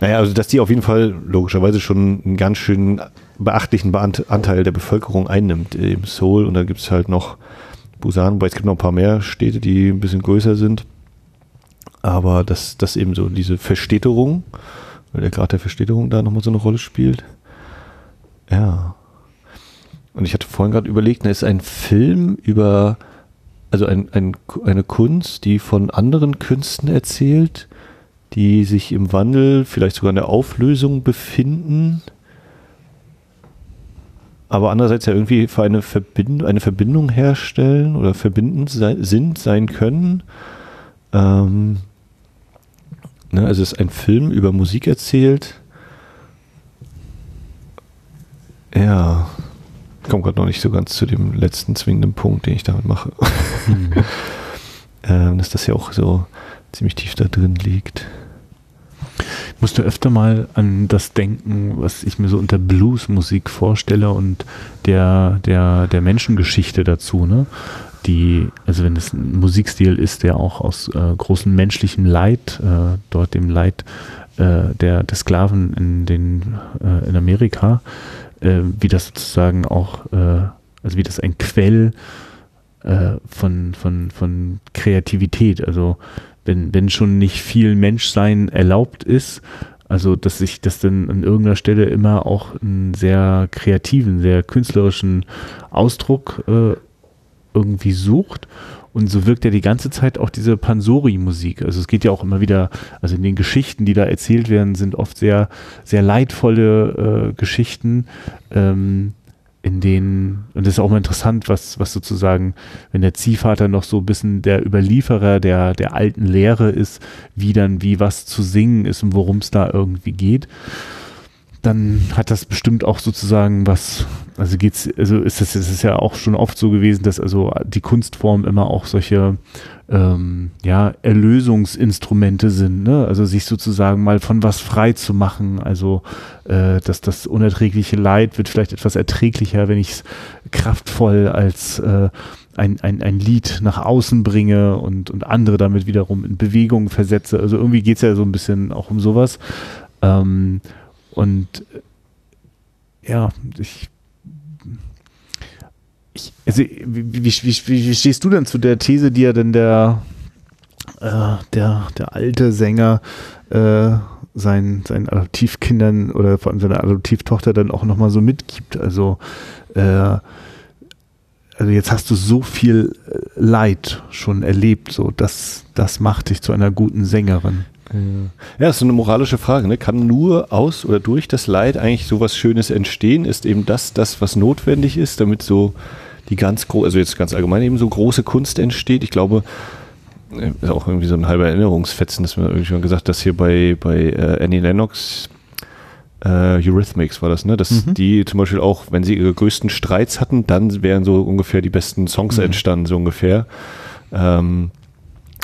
Naja, also dass die auf jeden Fall logischerweise schon einen ganz schön beachtlichen Anteil der Bevölkerung einnimmt im Seoul. Und da gibt es halt noch Busan, wobei es gibt noch ein paar mehr Städte, die ein bisschen größer sind. Aber dass das eben so diese Verstädterung, weil der Grad der Verstädterung da nochmal so eine Rolle spielt. Ja. Und ich hatte vorhin gerade überlegt, da ist ein Film über, also ein, ein, eine Kunst, die von anderen Künsten erzählt, die sich im Wandel, vielleicht sogar in der Auflösung befinden, aber andererseits ja irgendwie für eine, Verbind eine Verbindung herstellen oder verbindend sein, sind, sein können. Ähm, ne, also es ist ein Film über Musik erzählt. Ja, ich komme gerade noch nicht so ganz zu dem letzten zwingenden Punkt, den ich damit mache. Mhm. ähm, dass das ja auch so ziemlich tief da drin liegt. Ich musste öfter mal an das denken, was ich mir so unter Bluesmusik vorstelle und der, der, der Menschengeschichte dazu, ne? Die, also wenn es ein Musikstil ist, der auch aus äh, großem menschlichem Leid, äh, dort dem Leid äh, der, der Sklaven in, den, äh, in Amerika, äh, wie das sozusagen auch, äh, also wie das ein Quell von, von, von Kreativität, also wenn, wenn schon nicht viel Menschsein erlaubt ist, also dass sich das dann an irgendeiner Stelle immer auch einen sehr kreativen, sehr künstlerischen Ausdruck äh, irgendwie sucht. Und so wirkt ja die ganze Zeit auch diese Pansori-Musik. Also es geht ja auch immer wieder, also in den Geschichten, die da erzählt werden, sind oft sehr, sehr leidvolle äh, Geschichten. Ähm, in denen, und das ist auch mal interessant, was, was sozusagen, wenn der Ziehvater noch so ein bisschen der Überlieferer der, der alten Lehre ist, wie dann, wie was zu singen ist und worum es da irgendwie geht, dann hat das bestimmt auch sozusagen was, also geht's, also ist das, ist es ja auch schon oft so gewesen, dass also die Kunstform immer auch solche ähm, ja, Erlösungsinstrumente sind, ne? also sich sozusagen mal von was frei zu machen, also äh, dass das unerträgliche Leid wird vielleicht etwas erträglicher, wenn ich es kraftvoll als äh, ein, ein, ein Lied nach außen bringe und, und andere damit wiederum in Bewegung versetze. Also irgendwie geht es ja so ein bisschen auch um sowas. Ähm, und ja, ich ich, also, wie, wie, wie, wie, stehst du denn zu der These, die ja denn der, äh, der, der alte Sänger äh, seinen, seinen Adoptivkindern oder vor allem seiner Adoptivtochter dann auch nochmal so mitgibt? Also, äh, also jetzt hast du so viel Leid schon erlebt, so das, das macht dich zu einer guten Sängerin. Ja, das ist eine moralische Frage. Ne? Kann nur aus oder durch das Leid eigentlich sowas Schönes entstehen? Ist eben das, das, was notwendig ist, damit so die ganz große, also jetzt ganz allgemein eben so große Kunst entsteht? Ich glaube, äh, ist auch irgendwie so ein halber Erinnerungsfetzen, dass man irgendwie mal gesagt, dass hier bei, bei äh, Annie Lennox äh, Eurythmics war das, ne? Dass mhm. die zum Beispiel auch, wenn sie ihre größten Streits hatten, dann wären so ungefähr die besten Songs mhm. entstanden, so ungefähr. Ähm,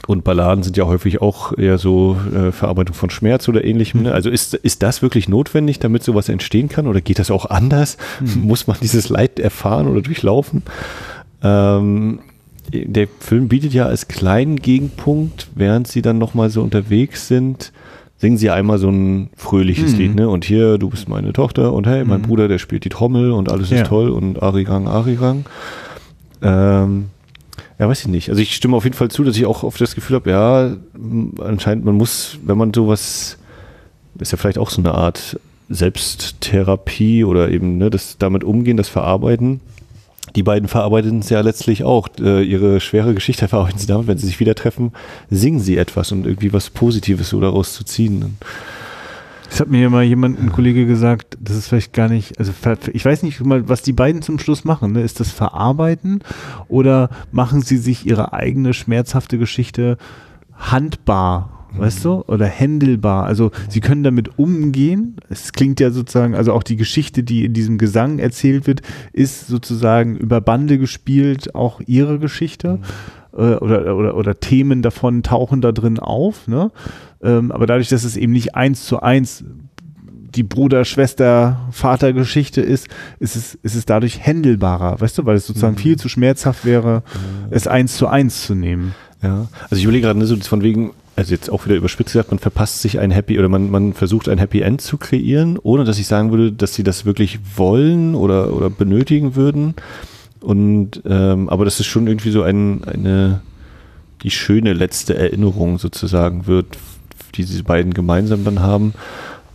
und Balladen sind ja häufig auch eher so äh, Verarbeitung von Schmerz oder ähnlichem. Ne? Mhm. Also ist, ist das wirklich notwendig, damit sowas entstehen kann? Oder geht das auch anders? Mhm. Muss man dieses Leid erfahren oder durchlaufen? Ähm, der Film bietet ja als kleinen Gegenpunkt, während sie dann nochmal so unterwegs sind, singen sie einmal so ein fröhliches mhm. Lied, ne? Und hier, du bist meine Tochter und hey, mein mhm. Bruder, der spielt die Trommel und alles ja. ist toll und Arirang, Arirang. Ähm, ja, weiß ich nicht. Also ich stimme auf jeden Fall zu, dass ich auch oft das Gefühl habe, ja, anscheinend, man muss, wenn man sowas, ist ja vielleicht auch so eine Art Selbsttherapie oder eben ne, das damit umgehen, das Verarbeiten. Die beiden verarbeiten es ja letztlich auch. Äh, ihre schwere Geschichte verarbeiten sie damit, wenn sie sich wieder treffen, singen sie etwas und irgendwie was Positives so daraus zu ziehen. Das hat mir mal jemand, ein Kollege gesagt, das ist vielleicht gar nicht, also ich weiß nicht mal, was die beiden zum Schluss machen. Ne? Ist das Verarbeiten oder machen sie sich ihre eigene schmerzhafte Geschichte handbar weißt du, oder händelbar. Also sie können damit umgehen. Es klingt ja sozusagen, also auch die Geschichte, die in diesem Gesang erzählt wird, ist sozusagen über Bande gespielt, auch ihre Geschichte. Äh, oder, oder, oder Themen davon tauchen da drin auf. Ne? Ähm, aber dadurch, dass es eben nicht eins zu eins die Bruder, Schwester, Vater-Geschichte ist, ist es, ist es dadurch händelbarer, weißt du, weil es sozusagen mhm. viel zu schmerzhaft wäre, mhm. es eins zu eins zu nehmen. Ja, also ich überlege gerade ne, so von wegen, also jetzt auch wieder überspitzt gesagt, man verpasst sich ein Happy oder man, man versucht ein Happy End zu kreieren, ohne dass ich sagen würde, dass sie das wirklich wollen oder, oder benötigen würden. Und ähm, aber das ist schon irgendwie so ein, eine die schöne letzte Erinnerung sozusagen wird die diese beiden gemeinsam dann haben.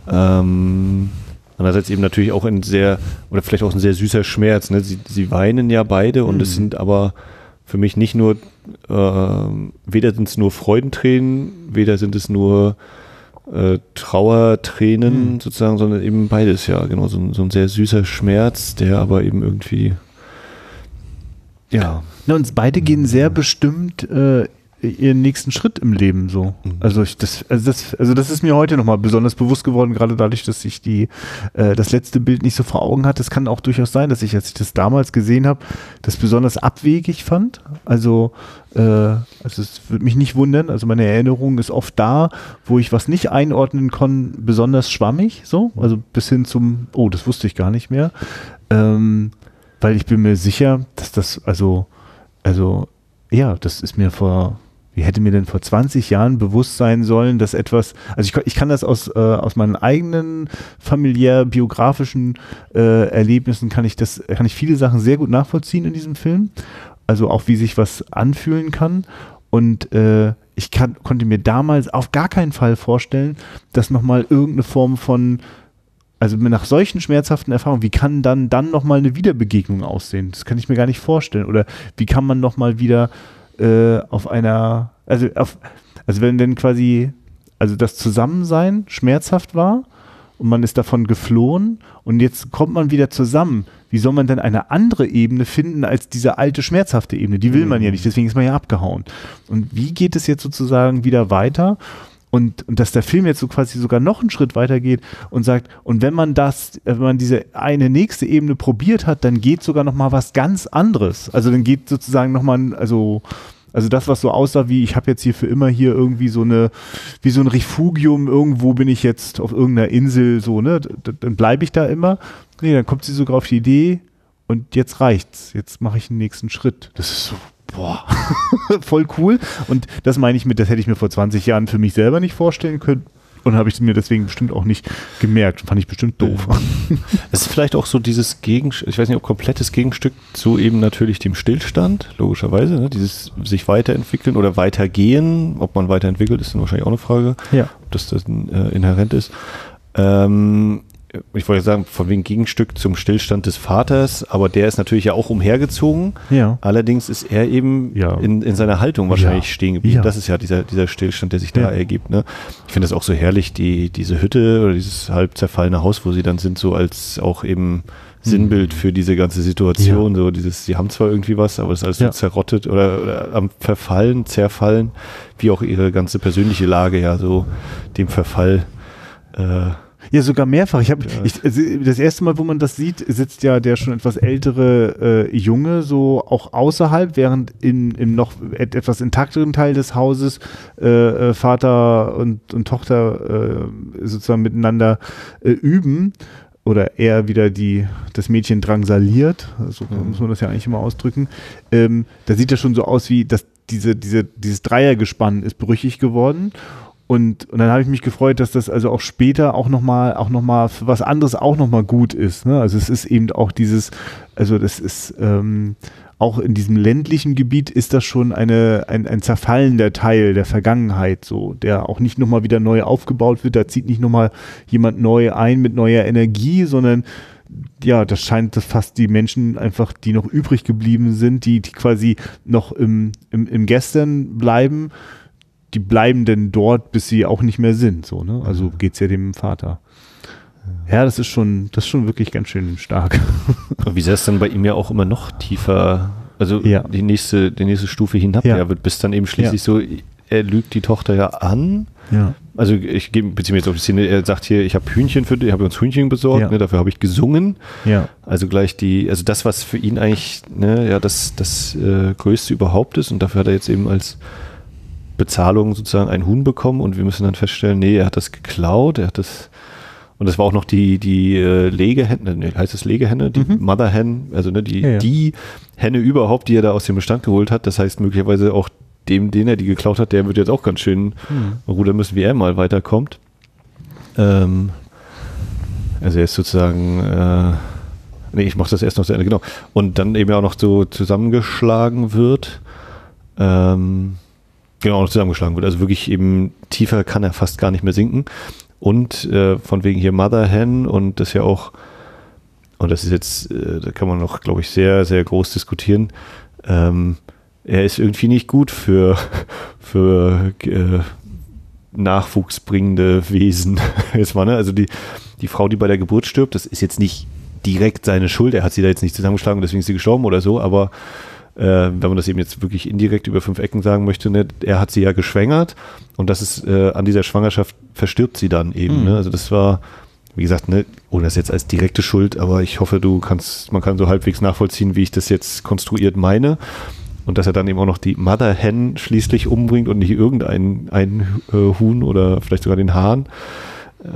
Ähm, andererseits eben natürlich auch ein sehr, oder vielleicht auch ein sehr süßer Schmerz. Ne? Sie, sie weinen ja beide und mhm. es sind aber für mich nicht nur, äh, weder sind es nur Freudentränen, weder sind es nur äh, Trauertränen mhm. sozusagen, sondern eben beides, ja, genau, so, so, ein sehr süßer Schmerz, der aber eben irgendwie, ja. Na, uns beide gehen sehr bestimmt äh, ihren nächsten Schritt im Leben so. Mhm. Also ich, das, also das, also das ist mir heute nochmal besonders bewusst geworden, gerade dadurch, dass ich die, äh, das letzte Bild nicht so vor Augen hatte. Es kann auch durchaus sein, dass ich, als ich das damals gesehen habe, das besonders abwegig fand. Also, äh, also es würde mich nicht wundern. Also meine Erinnerung ist oft da, wo ich was nicht einordnen kann, besonders schwammig, so. Also bis hin zum, oh, das wusste ich gar nicht mehr. Ähm, weil ich bin mir sicher, dass das, also, also, ja, das ist mir vor wie hätte mir denn vor 20 Jahren bewusst sein sollen, dass etwas, also ich, ich kann das aus, äh, aus meinen eigenen familiär biografischen äh, Erlebnissen kann ich das, kann ich viele Sachen sehr gut nachvollziehen in diesem Film. Also auch wie sich was anfühlen kann. Und äh, ich kann, konnte mir damals auf gar keinen Fall vorstellen, dass nochmal irgendeine Form von also nach solchen schmerzhaften Erfahrungen, wie kann dann dann nochmal eine Wiederbegegnung aussehen? Das kann ich mir gar nicht vorstellen. Oder wie kann man nochmal wieder äh, auf einer, also auf, also wenn denn quasi, also das Zusammensein schmerzhaft war und man ist davon geflohen und jetzt kommt man wieder zusammen. Wie soll man denn eine andere Ebene finden als diese alte schmerzhafte Ebene? Die will man ja mhm. nicht, deswegen ist man ja abgehauen. Und wie geht es jetzt sozusagen wieder weiter? Und, und dass der Film jetzt so quasi sogar noch einen Schritt weiter geht und sagt, und wenn man das, wenn man diese eine nächste Ebene probiert hat, dann geht sogar noch mal was ganz anderes. Also dann geht sozusagen noch mal, also also das, was so aussah wie, ich habe jetzt hier für immer hier irgendwie so eine, wie so ein Refugium, irgendwo bin ich jetzt auf irgendeiner Insel, so, ne? Dann bleibe ich da immer. Nee, dann kommt sie sogar auf die Idee und jetzt reicht's. Jetzt mache ich den nächsten Schritt. Das ist so, boah, voll cool. Und das meine ich mit, das hätte ich mir vor 20 Jahren für mich selber nicht vorstellen können. Und habe ich mir deswegen bestimmt auch nicht gemerkt. Fand ich bestimmt doof. Es ist vielleicht auch so dieses Gegenstück, ich weiß nicht, ob komplettes Gegenstück zu eben natürlich dem Stillstand, logischerweise. Ne? Dieses sich weiterentwickeln oder weitergehen. Ob man weiterentwickelt, ist dann wahrscheinlich auch eine Frage. Ja. Ob das, das äh, inhärent ist. Ähm, ich wollte sagen, von wegen Gegenstück zum Stillstand des Vaters, aber der ist natürlich ja auch umhergezogen. Ja. Allerdings ist er eben ja. in, in seiner Haltung wahrscheinlich ja. stehen geblieben. Ja. Das ist ja dieser, dieser Stillstand, der sich da ergibt. Ne? Ich finde das auch so herrlich, die, diese Hütte oder dieses halb zerfallene Haus, wo sie dann sind, so als auch eben Sinnbild hm. für diese ganze Situation. So dieses, sie haben zwar irgendwie was, aber es ist alles so zerrottet oder, oder am Verfallen, zerfallen, wie auch ihre ganze persönliche Lage ja so dem Verfall äh, ja, sogar mehrfach. Ich habe ich, also das erste Mal, wo man das sieht, sitzt ja der schon etwas ältere äh, Junge so auch außerhalb, während in, im noch etwas intakteren Teil des Hauses äh, äh, Vater und, und Tochter äh, sozusagen miteinander äh, üben oder er wieder die, das Mädchen drangsaliert, so mhm. muss man das ja eigentlich immer ausdrücken, ähm, da sieht er schon so aus wie, dass diese, diese, dieses Dreiergespann ist brüchig geworden und, und dann habe ich mich gefreut, dass das also auch später auch nochmal, auch noch für was anderes auch nochmal gut ist. Ne? Also es ist eben auch dieses, also das ist ähm, auch in diesem ländlichen Gebiet ist das schon eine, ein, ein zerfallender Teil der Vergangenheit, so, der auch nicht nochmal wieder neu aufgebaut wird. Da zieht nicht nochmal jemand neu ein mit neuer Energie, sondern ja, das scheint das fast die Menschen einfach, die noch übrig geblieben sind, die, die quasi noch im, im, im Gestern bleiben die bleiben denn dort, bis sie auch nicht mehr sind. So, ne? Also geht es ja dem Vater. Ja, das ist schon, das ist schon wirklich ganz schön stark. Und wie sehr es dann bei ihm ja auch immer noch tiefer, also ja. die nächste, die nächste Stufe hinab ja. wird, bis dann eben schließlich ja. so, er lügt die Tochter ja an. Ja. Also ich beziehe mich jetzt auf die Szene, er sagt hier, ich habe Hühnchen für dich, ich habe uns Hühnchen besorgt, ja. ne, dafür habe ich gesungen. Ja. Also gleich die, also das, was für ihn eigentlich ne, ja, das, das äh, Größte überhaupt ist und dafür hat er jetzt eben als Bezahlung sozusagen ein Huhn bekommen und wir müssen dann feststellen, nee, er hat das geklaut, er hat das und das war auch noch die, die äh, Legehenne, nee, heißt es Legehenne, die mhm. Mother Hen, also ne, die, ja, ja. die Henne überhaupt, die er da aus dem Bestand geholt hat. Das heißt möglicherweise auch dem, den er die geklaut hat, der wird jetzt auch ganz schön mhm. rudern müssen, wie er mal weiterkommt. Ähm, also er ist sozusagen, äh, nee, ich mache das erst noch zu Ende, genau. Und dann eben auch noch so zusammengeschlagen wird. Ähm, Genau, noch zusammengeschlagen wird. Also wirklich eben tiefer kann er fast gar nicht mehr sinken. Und äh, von wegen hier Mother Hen und das ja auch, und das ist jetzt, äh, da kann man noch, glaube ich, sehr, sehr groß diskutieren. Ähm, er ist irgendwie nicht gut für, für äh, nachwuchsbringende Wesen. jetzt mal, ne? Also die, die Frau, die bei der Geburt stirbt, das ist jetzt nicht direkt seine Schuld. Er hat sie da jetzt nicht zusammengeschlagen, deswegen ist sie gestorben oder so, aber äh, wenn man das eben jetzt wirklich indirekt über fünf Ecken sagen möchte, ne, er hat sie ja geschwängert und das ist äh, an dieser Schwangerschaft verstirbt sie dann eben. Mhm. Ne? Also das war, wie gesagt, ne, ohne das jetzt als direkte Schuld, aber ich hoffe, du kannst, man kann so halbwegs nachvollziehen, wie ich das jetzt konstruiert meine. Und dass er dann eben auch noch die Mother Hen schließlich umbringt und nicht irgendein ein äh, Huhn oder vielleicht sogar den Hahn.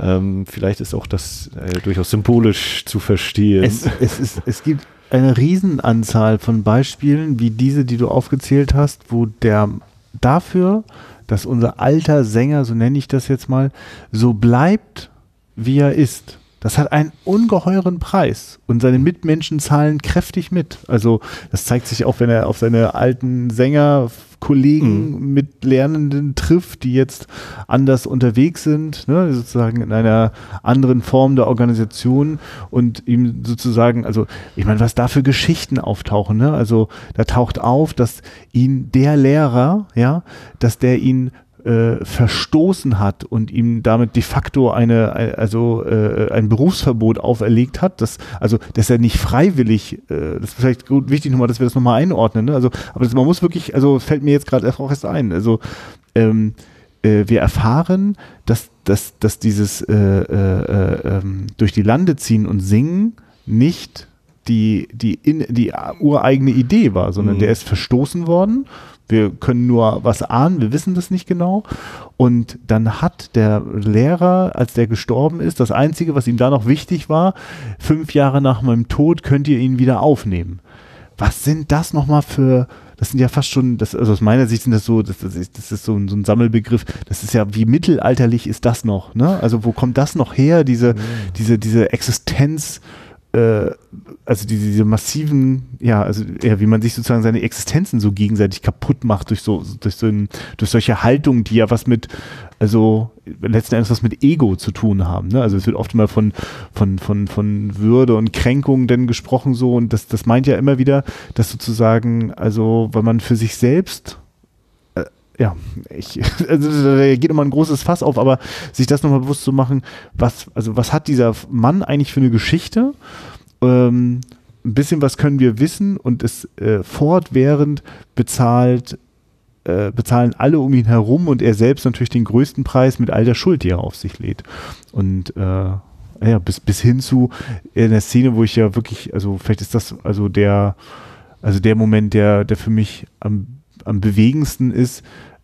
Ähm, vielleicht ist auch das äh, durchaus symbolisch zu verstehen. Es, es, ist, es gibt eine Riesenanzahl von Beispielen, wie diese, die du aufgezählt hast, wo der dafür, dass unser alter Sänger, so nenne ich das jetzt mal, so bleibt, wie er ist. Das hat einen ungeheuren Preis und seine Mitmenschen zahlen kräftig mit. Also das zeigt sich auch, wenn er auf seine alten Sängerkollegen mhm. mit Lernenden trifft, die jetzt anders unterwegs sind, ne, sozusagen in einer anderen Form der Organisation und ihm sozusagen, also ich meine, was da für Geschichten auftauchen, ne? Also da taucht auf, dass ihn der Lehrer, ja, dass der ihn äh, verstoßen hat und ihm damit de facto eine, also äh, ein Berufsverbot auferlegt hat, dass, also dass er nicht freiwillig, äh, das ist vielleicht gut wichtig nochmal, dass wir das nochmal einordnen, ne? Also, aber das, man muss wirklich, also fällt mir jetzt gerade auch erst ein, also ähm, äh, wir erfahren, dass, dass, dass dieses äh, äh, ähm, durch die Lande ziehen und singen nicht die, die, in, die ureigene Idee war, sondern mhm. der ist verstoßen worden wir können nur was ahnen, wir wissen das nicht genau. Und dann hat der Lehrer, als der gestorben ist, das Einzige, was ihm da noch wichtig war, fünf Jahre nach meinem Tod könnt ihr ihn wieder aufnehmen. Was sind das nochmal für, das sind ja fast schon, das, also aus meiner Sicht sind das so, das, das ist, das ist so, ein, so ein Sammelbegriff, das ist ja, wie mittelalterlich ist das noch, ne? Also wo kommt das noch her, diese, mhm. diese, diese Existenz, äh, also diese, diese, massiven, ja, also ja, wie man sich sozusagen seine Existenzen so gegenseitig kaputt macht durch so, durch so ein, durch solche Haltungen, die ja was mit, also letzten Endes was mit Ego zu tun haben. Ne? Also es wird oft mal von, von, von, von Würde und Kränkung denn gesprochen so und das, das meint ja immer wieder, dass sozusagen, also weil man für sich selbst ja, ich, also da geht immer ein großes Fass auf, aber sich das nochmal bewusst zu machen, was, also was hat dieser Mann eigentlich für eine Geschichte? ähm, ein bisschen was können wir wissen und es äh, fortwährend bezahlt, äh, bezahlen alle um ihn herum und er selbst natürlich den größten Preis mit all der Schuld, die er auf sich lädt. Und äh, ja, bis, bis hin zu in der Szene, wo ich ja wirklich, also vielleicht ist das also der, also der Moment, der, der für mich am, am bewegendsten ist,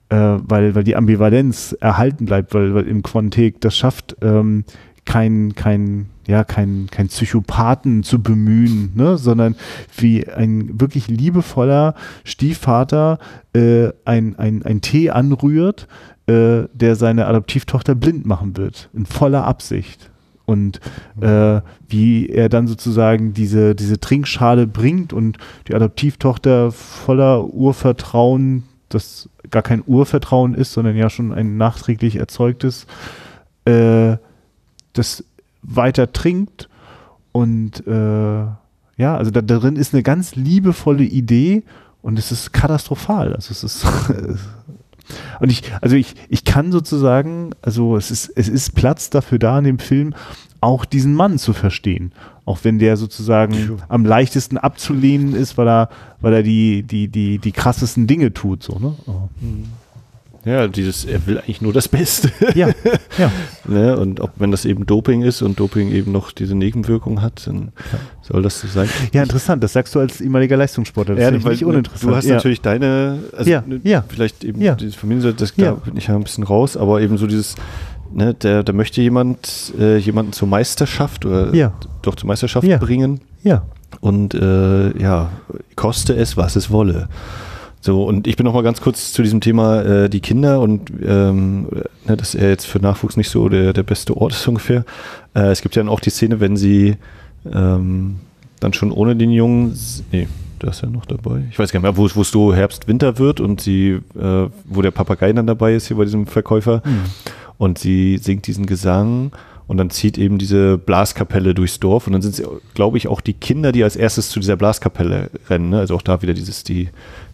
äh, weil, weil die Ambivalenz erhalten bleibt, weil, weil im Quantek das schafft, ähm, kein, kein, ja, kein, kein Psychopathen zu bemühen, ne, sondern wie ein wirklich liebevoller Stiefvater äh, ein, ein, ein Tee anrührt, äh, der seine Adoptivtochter blind machen wird, in voller Absicht. Und äh, wie er dann sozusagen diese, diese Trinkschale bringt und die Adoptivtochter voller Urvertrauen, das gar kein Urvertrauen ist, sondern ja schon ein nachträglich erzeugtes, äh, das weiter trinkt. Und äh, ja, also da, darin ist eine ganz liebevolle Idee und es ist katastrophal. Also es ist und ich, also ich, ich kann sozusagen, also es ist, es ist Platz dafür da in dem Film, auch diesen Mann zu verstehen. Auch wenn der sozusagen am leichtesten abzulehnen ist, weil er, weil er die, die, die, die krassesten Dinge tut, so, ne? Oh. Mhm. Ja, dieses, er will eigentlich nur das Beste. Ja, ja. ne? Und ob, wenn das eben Doping ist und Doping eben noch diese Nebenwirkung hat, dann ja. soll das so sein. Ja, interessant. Das sagst du als ehemaliger Leistungssportler. Das ja, finde ich nicht uninteressant. Du hast ja. natürlich deine, also ja. Ne, ja. vielleicht eben ja. diese Familie, das da bin ich ja ein bisschen raus, aber eben so dieses, ne, der, da möchte jemand äh, jemanden zur Meisterschaft oder ja. doch zur Meisterschaft bringen. Ja. Und äh, ja, koste es, was es wolle. So, und ich bin noch mal ganz kurz zu diesem Thema äh, die Kinder und ähm, ne, dass er jetzt für Nachwuchs nicht so der, der beste Ort ist ungefähr. Äh, es gibt ja dann auch die Szene, wenn sie ähm, dann schon ohne den Jungen, nee, da ist ja noch dabei. Ich weiß gar nicht mehr, wo es so Herbst, Winter wird und sie, äh, wo der Papagei dann dabei ist hier bei diesem Verkäufer mhm. und sie singt diesen Gesang und dann zieht eben diese Blaskapelle durchs Dorf und dann sind es, glaube ich, auch die Kinder, die als erstes zu dieser Blaskapelle rennen. Ne? Also auch da wieder dieses, die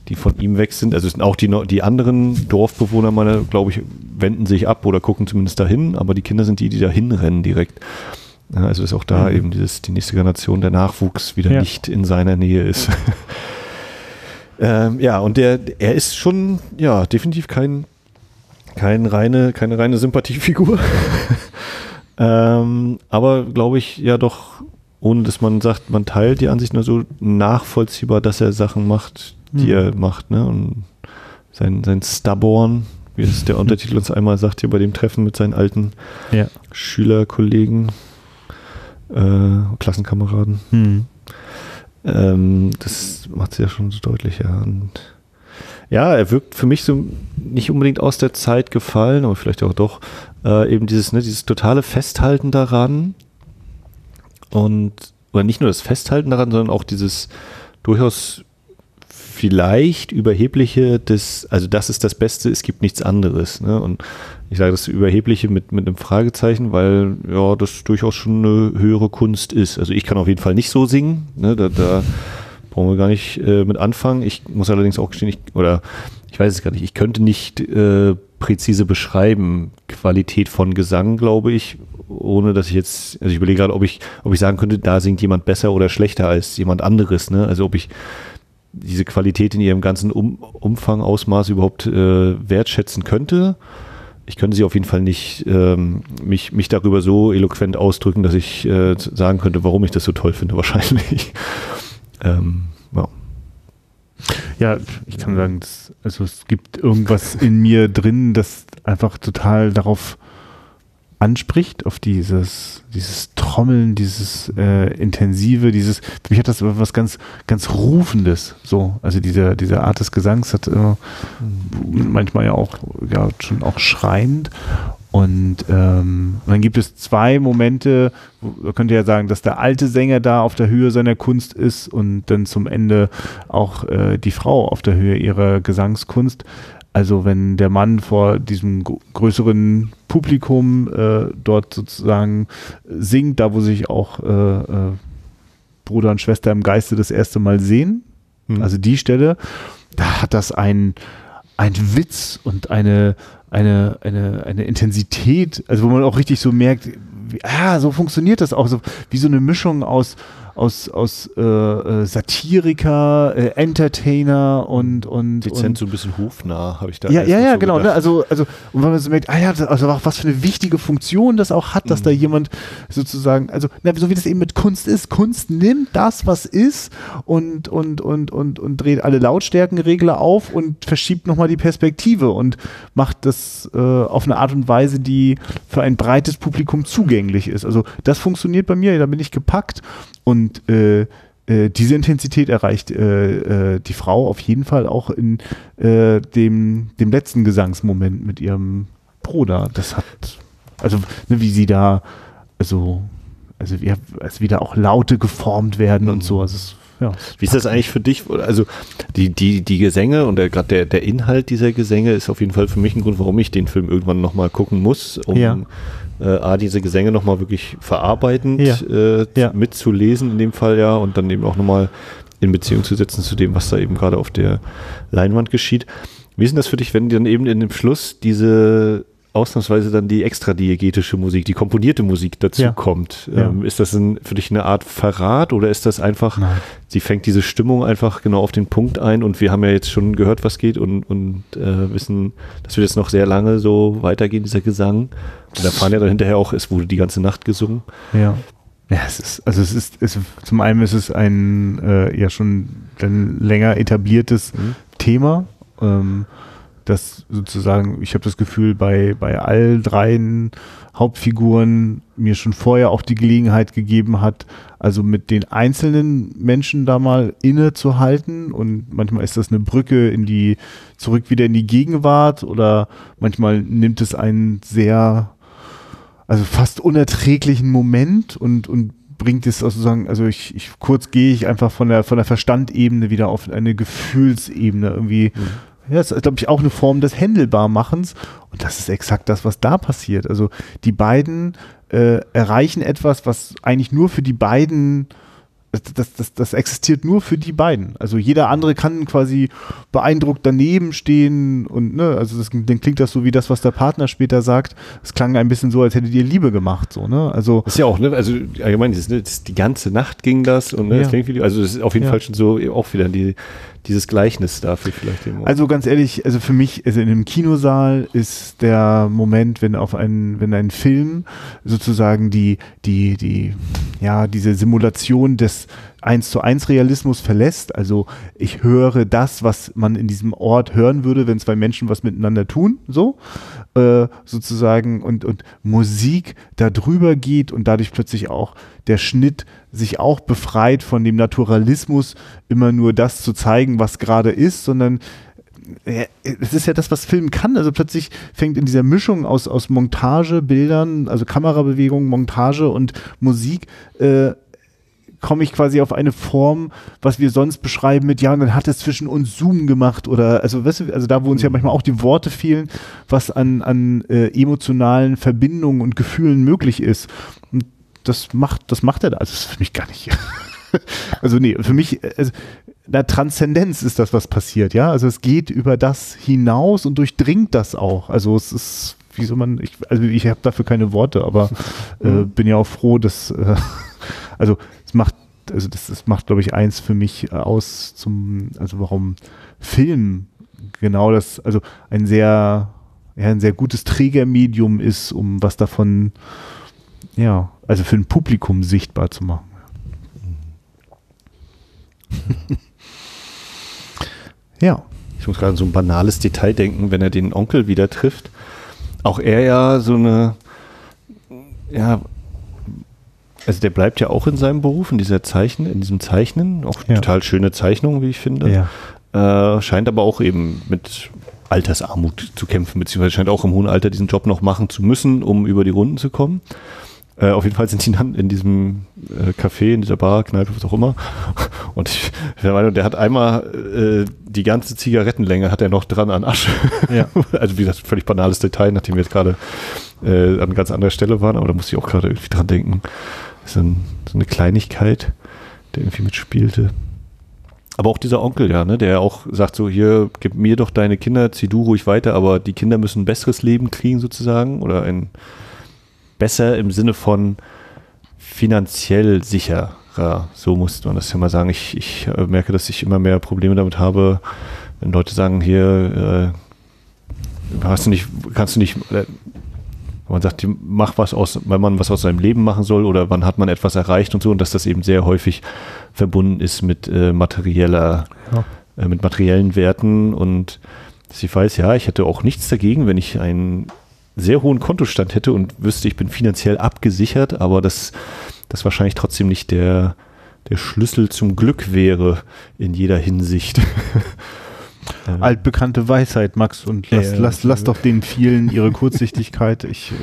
die von ihm weg sind. Also auch die, die anderen Dorfbewohner, meine, glaube ich, wenden sich ab oder gucken zumindest dahin, aber die Kinder sind die, die da hinrennen direkt. Ja, also ist auch da mhm. eben dieses, die nächste Generation, der Nachwuchs wieder ja. nicht in seiner Nähe ist. ähm, ja, und der, er ist schon, ja, definitiv kein, kein reine, keine reine Sympathiefigur. ähm, aber glaube ich, ja doch, ohne dass man sagt, man teilt die Ansicht nur so nachvollziehbar, dass er Sachen macht, die mhm. er macht, ne? Und sein, sein Stubborn, wie es der Untertitel uns einmal sagt, hier bei dem Treffen mit seinen alten ja. Schülerkollegen, äh, Klassenkameraden. Mhm. Ähm, das macht es ja schon so deutlich, ja. Und ja, er wirkt für mich so nicht unbedingt aus der Zeit gefallen, aber vielleicht auch doch, äh, eben dieses, ne, dieses totale Festhalten daran und, oder nicht nur das Festhalten daran, sondern auch dieses durchaus vielleicht überhebliche des, also das ist das Beste, es gibt nichts anderes. Ne? Und ich sage das überhebliche mit, mit einem Fragezeichen, weil ja, das durchaus schon eine höhere Kunst ist. Also ich kann auf jeden Fall nicht so singen, ne? da, da brauchen wir gar nicht äh, mit anfangen. Ich muss allerdings auch gestehen, ich, oder ich weiß es gar nicht, ich könnte nicht äh, präzise beschreiben, Qualität von Gesang, glaube ich, ohne dass ich jetzt, also ich überlege gerade, ob ich, ob ich sagen könnte, da singt jemand besser oder schlechter als jemand anderes, ne? Also ob ich diese Qualität in ihrem ganzen um Umfang, Ausmaß überhaupt äh, wertschätzen könnte. Ich könnte sie auf jeden Fall nicht ähm, mich, mich darüber so eloquent ausdrücken, dass ich äh, sagen könnte, warum ich das so toll finde, wahrscheinlich. ähm, ja. Ja, ich kann sagen, dass, also es gibt irgendwas in mir drin, das einfach total darauf anspricht, auf dieses, dieses Trommeln, dieses äh, Intensive, dieses, für mich hat das was ganz, ganz Rufendes, so, also diese, diese Art des Gesangs hat äh, manchmal ja auch, ja, schon auch schreiend und ähm, dann gibt es zwei Momente, wo, könnt ihr ja sagen, dass der alte Sänger da auf der Höhe seiner Kunst ist und dann zum Ende auch äh, die Frau auf der Höhe ihrer Gesangskunst. Also wenn der Mann vor diesem größeren Publikum äh, dort sozusagen singt, da wo sich auch äh, äh, Bruder und Schwester im Geiste das erste Mal sehen, mhm. also die Stelle, da hat das ein, ein Witz und eine, eine, eine, eine Intensität, also wo man auch richtig so merkt, wie, ah, so funktioniert das auch, so wie so eine Mischung aus aus, aus äh, äh, Satiriker, äh, Entertainer und und dezent und, so ein bisschen hofnah habe ich da ja ja ja so genau ne? also also und wenn man so merkt ah ja also auch was für eine wichtige Funktion das auch hat dass mhm. da jemand sozusagen also na, so wie das eben mit Kunst ist Kunst nimmt das was ist und und und und und dreht alle Lautstärkenregler auf und verschiebt noch mal die Perspektive und macht das äh, auf eine Art und Weise die für ein breites Publikum zugänglich ist also das funktioniert bei mir da bin ich gepackt und äh, äh, diese Intensität erreicht äh, äh, die Frau auf jeden Fall auch in äh, dem, dem letzten Gesangsmoment mit ihrem Bruder. Das hat, also ne, wie sie da, also, also wie, also wie da auch Laute geformt werden und so. Also es, ja, Wie ist das eigentlich für dich? Also die, die, die Gesänge und gerade der, der Inhalt dieser Gesänge ist auf jeden Fall für mich ein Grund, warum ich den Film irgendwann nochmal gucken muss, um ja äh, A, diese Gesänge nochmal wirklich verarbeitend ja. Äh, ja. mitzulesen in dem Fall ja und dann eben auch nochmal in Beziehung zu setzen zu dem, was da eben gerade auf der Leinwand geschieht. Wie ist denn das für dich, wenn dann eben in dem Schluss diese ausnahmsweise dann die extra diegetische Musik, die komponierte Musik dazu ja. kommt. Ähm, ja. Ist das ein, für dich eine Art Verrat oder ist das einfach, Nein. sie fängt diese Stimmung einfach genau auf den Punkt ein und wir haben ja jetzt schon gehört, was geht und, und äh, wissen, dass wir jetzt noch sehr lange so weitergehen, dieser Gesang. Und erfahren ja dann hinterher auch, es wurde die ganze Nacht gesungen. Ja. Ja, es ist, also es ist, es, zum einen ist es ein äh, ja schon länger etabliertes mhm. Thema. Ähm, dass sozusagen, ich habe das Gefühl, bei, bei all dreien Hauptfiguren mir schon vorher auch die Gelegenheit gegeben hat, also mit den einzelnen Menschen da mal innezuhalten und manchmal ist das eine Brücke in die, zurück wieder in die Gegenwart oder manchmal nimmt es einen sehr, also fast unerträglichen Moment und, und bringt es sozusagen, also ich, ich kurz gehe ich einfach von der von der Verstandebene wieder auf eine Gefühlsebene irgendwie mhm. Ja, das ist, glaube ich, auch eine Form des Händelbarmachens. Und das ist exakt das, was da passiert. Also die beiden äh, erreichen etwas, was eigentlich nur für die beiden das, das, das existiert nur für die beiden. Also jeder andere kann quasi beeindruckt daneben stehen und ne, also das, dann klingt das so wie das, was der Partner später sagt. Es klang ein bisschen so, als hättet ihr Liebe gemacht, so, ne? Also. Das ist ja auch, ne, also allgemein, das, das, die ganze Nacht ging das und ne, ja. das klingt wie, also das ist auf jeden ja. Fall schon so auch wieder die, dieses Gleichnis dafür vielleicht. Also ganz ehrlich, also für mich, also in einem Kinosaal ist der Moment, wenn auf einen, wenn ein Film sozusagen die, die, die, ja, diese Simulation des eins zu eins Realismus verlässt. Also ich höre das, was man in diesem Ort hören würde, wenn zwei Menschen was miteinander tun, so äh, sozusagen und und Musik da drüber geht und dadurch plötzlich auch der Schnitt sich auch befreit von dem Naturalismus, immer nur das zu zeigen, was gerade ist, sondern es ist ja das, was Film kann. Also plötzlich fängt in dieser Mischung aus, aus Montage, Bildern, also Kamerabewegungen, Montage und Musik, äh, komme ich quasi auf eine Form, was wir sonst beschreiben mit, ja, dann hat es zwischen uns Zoom gemacht oder, also, weißt du, also da, wo uns ja mhm. manchmal auch die Worte fehlen, was an, an äh, emotionalen Verbindungen und Gefühlen möglich ist. Und das macht, das macht er da. Also, das ist für mich gar nicht. also, nee, für mich, also, na, Transzendenz ist das, was passiert, ja. Also, es geht über das hinaus und durchdringt das auch. Also, es ist, wie soll man, ich, also, ich habe dafür keine Worte, aber äh, bin ja auch froh, dass, äh, also, es macht, also das, das macht, glaube ich, eins für mich aus zum, also warum Film genau das, also ein sehr, ja, ein sehr gutes Trägermedium ist, um was davon, ja, also für ein Publikum sichtbar zu machen. ja. Ich muss gerade an so ein banales Detail denken, wenn er den Onkel wieder trifft. Auch er ja so eine, ja, also der bleibt ja auch in seinem Beruf, in dieser Zeichen, in diesem Zeichnen, auch ja. total schöne Zeichnung, wie ich finde. Ja. Äh, scheint aber auch eben mit Altersarmut zu kämpfen, beziehungsweise scheint auch im hohen Alter diesen Job noch machen zu müssen, um über die Runden zu kommen. Äh, auf jeden Fall sind die dann in diesem äh, Café, in dieser Bar, Kneipe, was auch immer. Und ich bin der Meinung, der hat einmal äh, die ganze Zigarettenlänge hat er noch dran an Asche. Ja. also wie gesagt, völlig banales Detail, nachdem wir jetzt gerade äh, an ganz anderer Stelle waren, aber da musste ich auch gerade irgendwie dran denken so, ein, so eine Kleinigkeit, der irgendwie mitspielte. Aber auch dieser Onkel, ja, ne, der auch sagt so, hier, gib mir doch deine Kinder, zieh du ruhig weiter, aber die Kinder müssen ein besseres Leben kriegen sozusagen oder ein besser im Sinne von finanziell sicherer. So muss man das ja mal sagen. Ich, ich äh, merke, dass ich immer mehr Probleme damit habe, wenn Leute sagen, hier, äh, hast du nicht, kannst du nicht, äh, man sagt, mach was aus, weil man was aus seinem Leben machen soll oder wann hat man etwas erreicht und so und dass das eben sehr häufig verbunden ist mit äh, materieller, ja. äh, mit materiellen Werten und sie weiß, ja, ich hätte auch nichts dagegen, wenn ich einen sehr hohen Kontostand hätte und wüsste, ich bin finanziell abgesichert, aber das, das wahrscheinlich trotzdem nicht der, der Schlüssel zum Glück wäre in jeder Hinsicht. Äh, Altbekannte Weisheit, Max, und lass, ja, lass, lass doch den vielen ihre Kurzsichtigkeit. Ich,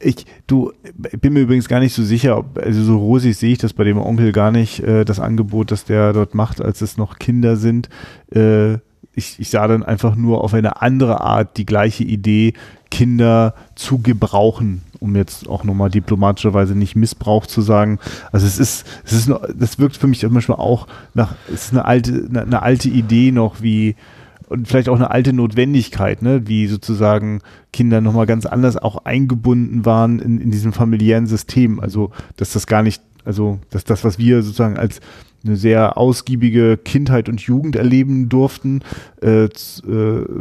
ich, du, bin mir übrigens gar nicht so sicher, ob, also so rosig sehe ich das bei dem Onkel gar nicht, äh, das Angebot, das der dort macht, als es noch Kinder sind. Äh, ich, ich sah dann einfach nur auf eine andere Art die gleiche Idee, Kinder zu gebrauchen um jetzt auch nochmal diplomatischerweise nicht Missbrauch zu sagen. Also es ist, es ist, das wirkt für mich manchmal auch nach, es ist eine alte, eine, eine alte Idee noch, wie, und vielleicht auch eine alte Notwendigkeit, ne, wie sozusagen Kinder nochmal ganz anders auch eingebunden waren in, in diesem familiären System. Also, dass das gar nicht, also, dass das, was wir sozusagen als eine sehr ausgiebige Kindheit und Jugend erleben durften, äh, äh,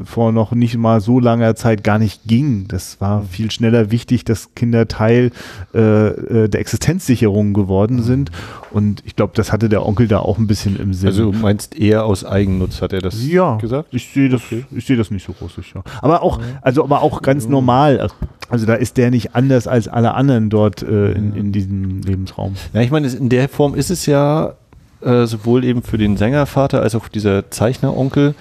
vor noch nicht mal so langer Zeit gar nicht ging. Das war mhm. viel schneller wichtig, dass Kinder Teil äh, äh, der Existenzsicherung geworden mhm. sind. Und ich glaube, das hatte der Onkel da auch ein bisschen im Sinn. Also du meinst eher aus Eigennutz, hat er das ja, gesagt? Ich sehe das, okay. ich sehe das nicht so groß. Ja. Aber auch, also aber auch ganz normal. Also da ist der nicht anders als alle anderen dort äh, in, in diesem Lebensraum. Ja, ich meine, in der Form ist es ja äh, sowohl eben für den Sängervater als auch dieser Zeichneronkel,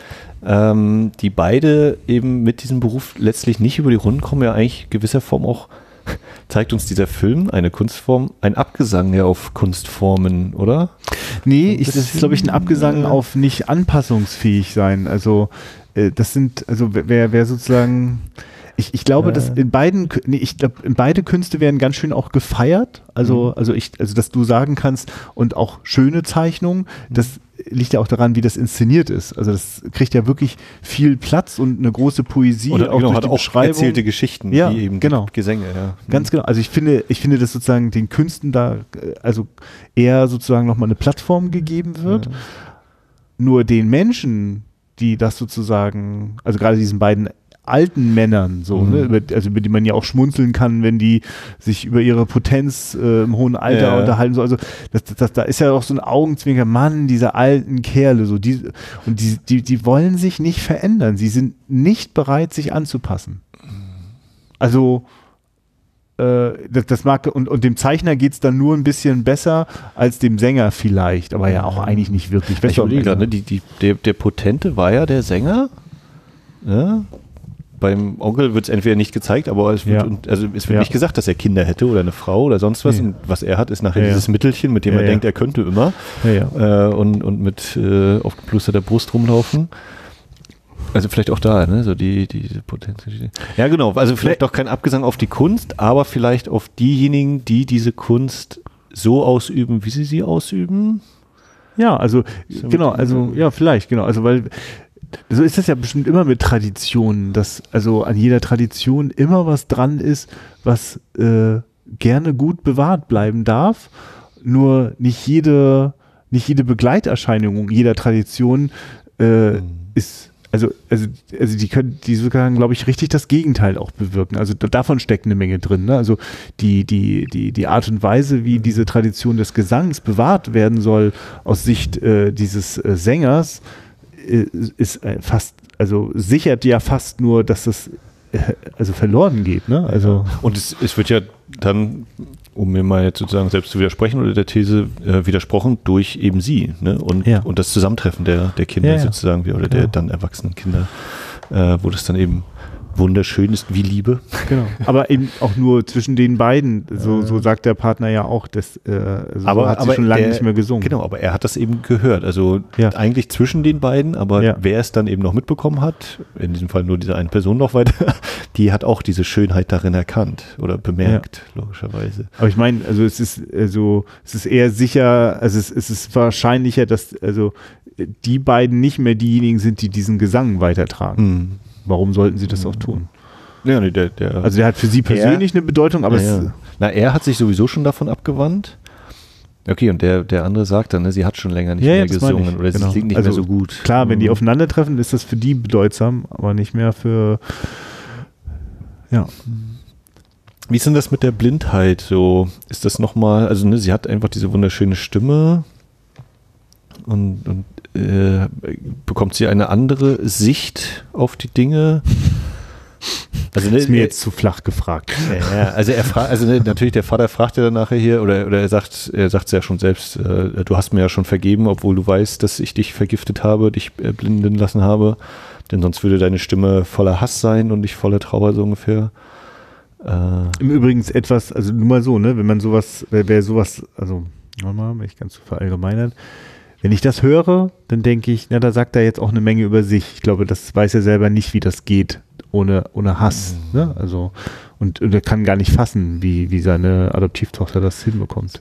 ähm, die beide eben mit diesem Beruf letztlich nicht über die Runden kommen, ja eigentlich gewisser Form auch zeigt uns dieser Film eine Kunstform, ein Abgesang ja auf Kunstformen, oder? Nee, ich, das ist, glaube ich, ein Abgesang auf nicht anpassungsfähig sein. Also, äh, das sind, also wer, wer sozusagen, Ich, ich glaube, dass in beiden, nee, ich glaube, in beide Künste werden ganz schön auch gefeiert. Also, mhm. also ich, also dass du sagen kannst und auch schöne Zeichnungen, mhm. das liegt ja auch daran, wie das inszeniert ist. Also das kriegt ja wirklich viel Platz und eine große Poesie. Oder auch genau, hat auch erzählte Geschichten, ja, wie eben genau. Gesänge. Ja. Ganz genau. Also ich finde, ich finde, dass sozusagen den Künsten da äh, also eher sozusagen nochmal eine Plattform gegeben wird. Ja. Nur den Menschen, die das sozusagen, also gerade diesen beiden alten Männern, so, ne, mhm. ne, also über die man ja auch schmunzeln kann, wenn die sich über ihre Potenz äh, im hohen Alter ja. unterhalten. So. Also das, das, das, da ist ja auch so ein Augenzwinker, Mann, diese alten Kerle, so die und die, die, die wollen sich nicht verändern. Sie sind nicht bereit, sich anzupassen. Also äh, das, das, mag und, und dem Zeichner geht es dann nur ein bisschen besser als dem Sänger vielleicht, aber ja auch eigentlich nicht wirklich. Ich überlege gerade, ne, die, die, der, der Potente war ja der Sänger. Ja? Beim Onkel wird es entweder nicht gezeigt, aber es wird, ja. also es wird ja. nicht gesagt, dass er Kinder hätte oder eine Frau oder sonst was. Nee. Und was er hat, ist nachher ja, dieses Mittelchen, mit dem er denkt, er könnte immer. Äh, und, und mit äh, aufgeplusterter Brust rumlaufen. Also vielleicht auch da, ne? So die, diese Potenz. Ja, genau. Also vielleicht doch kein Abgesang auf die Kunst, aber vielleicht auf diejenigen, die diese Kunst so ausüben, wie sie sie ausüben. Ja, also genau, also ja, vielleicht, genau. Also weil so ist das ja bestimmt immer mit Traditionen, dass also an jeder Tradition immer was dran ist, was äh, gerne gut bewahrt bleiben darf. Nur nicht jede, nicht jede Begleiterscheinung jeder Tradition äh, mhm. ist also, also, also die können, die sogar, glaube ich, richtig das Gegenteil auch bewirken. Also da, davon steckt eine Menge drin. Ne? Also die, die, die, die Art und Weise, wie diese Tradition des Gesangs bewahrt werden soll aus Sicht äh, dieses äh, Sängers, ist äh, fast, also sichert ja fast nur, dass das äh, also verloren geht. Ne? Also und es, es wird ja dann, um mir mal jetzt sozusagen selbst zu widersprechen oder der These äh, widersprochen, durch eben sie ne? und, ja. und das Zusammentreffen der, der Kinder ja, ja. sozusagen oder der dann erwachsenen Kinder, äh, wo das dann eben wunderschön ist wie Liebe. Genau. Aber eben auch nur zwischen den beiden. So, so sagt der Partner ja auch. Das, äh, also aber, hat sie schon lange nicht mehr gesungen. Genau, aber er hat das eben gehört. Also ja. eigentlich zwischen den beiden, aber ja. wer es dann eben noch mitbekommen hat, in diesem Fall nur diese eine Person noch weiter, die hat auch diese Schönheit darin erkannt oder bemerkt, ja. logischerweise. Aber ich meine, also es ist also es ist eher sicher, also es, es ist wahrscheinlicher, dass also die beiden nicht mehr diejenigen sind, die diesen Gesang weitertragen. Mhm. Warum sollten sie das auch tun? Ja, nee, der, der, also der hat für sie persönlich er, eine Bedeutung, aber ja, ja. Na, er hat sich sowieso schon davon abgewandt. Okay, und der, der andere sagt dann, ne, sie hat schon länger nicht ja, mehr gesungen oder genau. sie klingt nicht also, mehr so gut. Klar, wenn die mhm. aufeinandertreffen, ist das für die bedeutsam, aber nicht mehr für ja. Wie ist denn das mit der Blindheit? So, ist das nochmal, also ne, sie hat einfach diese wunderschöne Stimme und, und äh, bekommt sie eine andere Sicht auf die Dinge. Also ne, ist mir jetzt zu flach gefragt. Ja, also er fragt, also ne, natürlich der Vater fragt ja dann nachher hier oder, oder er sagt, er sagt es ja schon selbst, äh, du hast mir ja schon vergeben, obwohl du weißt, dass ich dich vergiftet habe, dich äh, blinden lassen habe, denn sonst würde deine Stimme voller Hass sein und nicht voller Trauer so ungefähr. Äh, Im Übrigen etwas, also nur mal so, ne, wenn man sowas, wer, wer sowas, also nochmal, wenn ich ganz so verallgemeinert, wenn ich das höre, dann denke ich, na, da sagt er jetzt auch eine Menge über sich. Ich glaube, das weiß er selber nicht, wie das geht ohne, ohne Hass. Mhm. Ne? Also, und, und er kann gar nicht fassen, wie, wie seine Adoptivtochter das hinbekommt.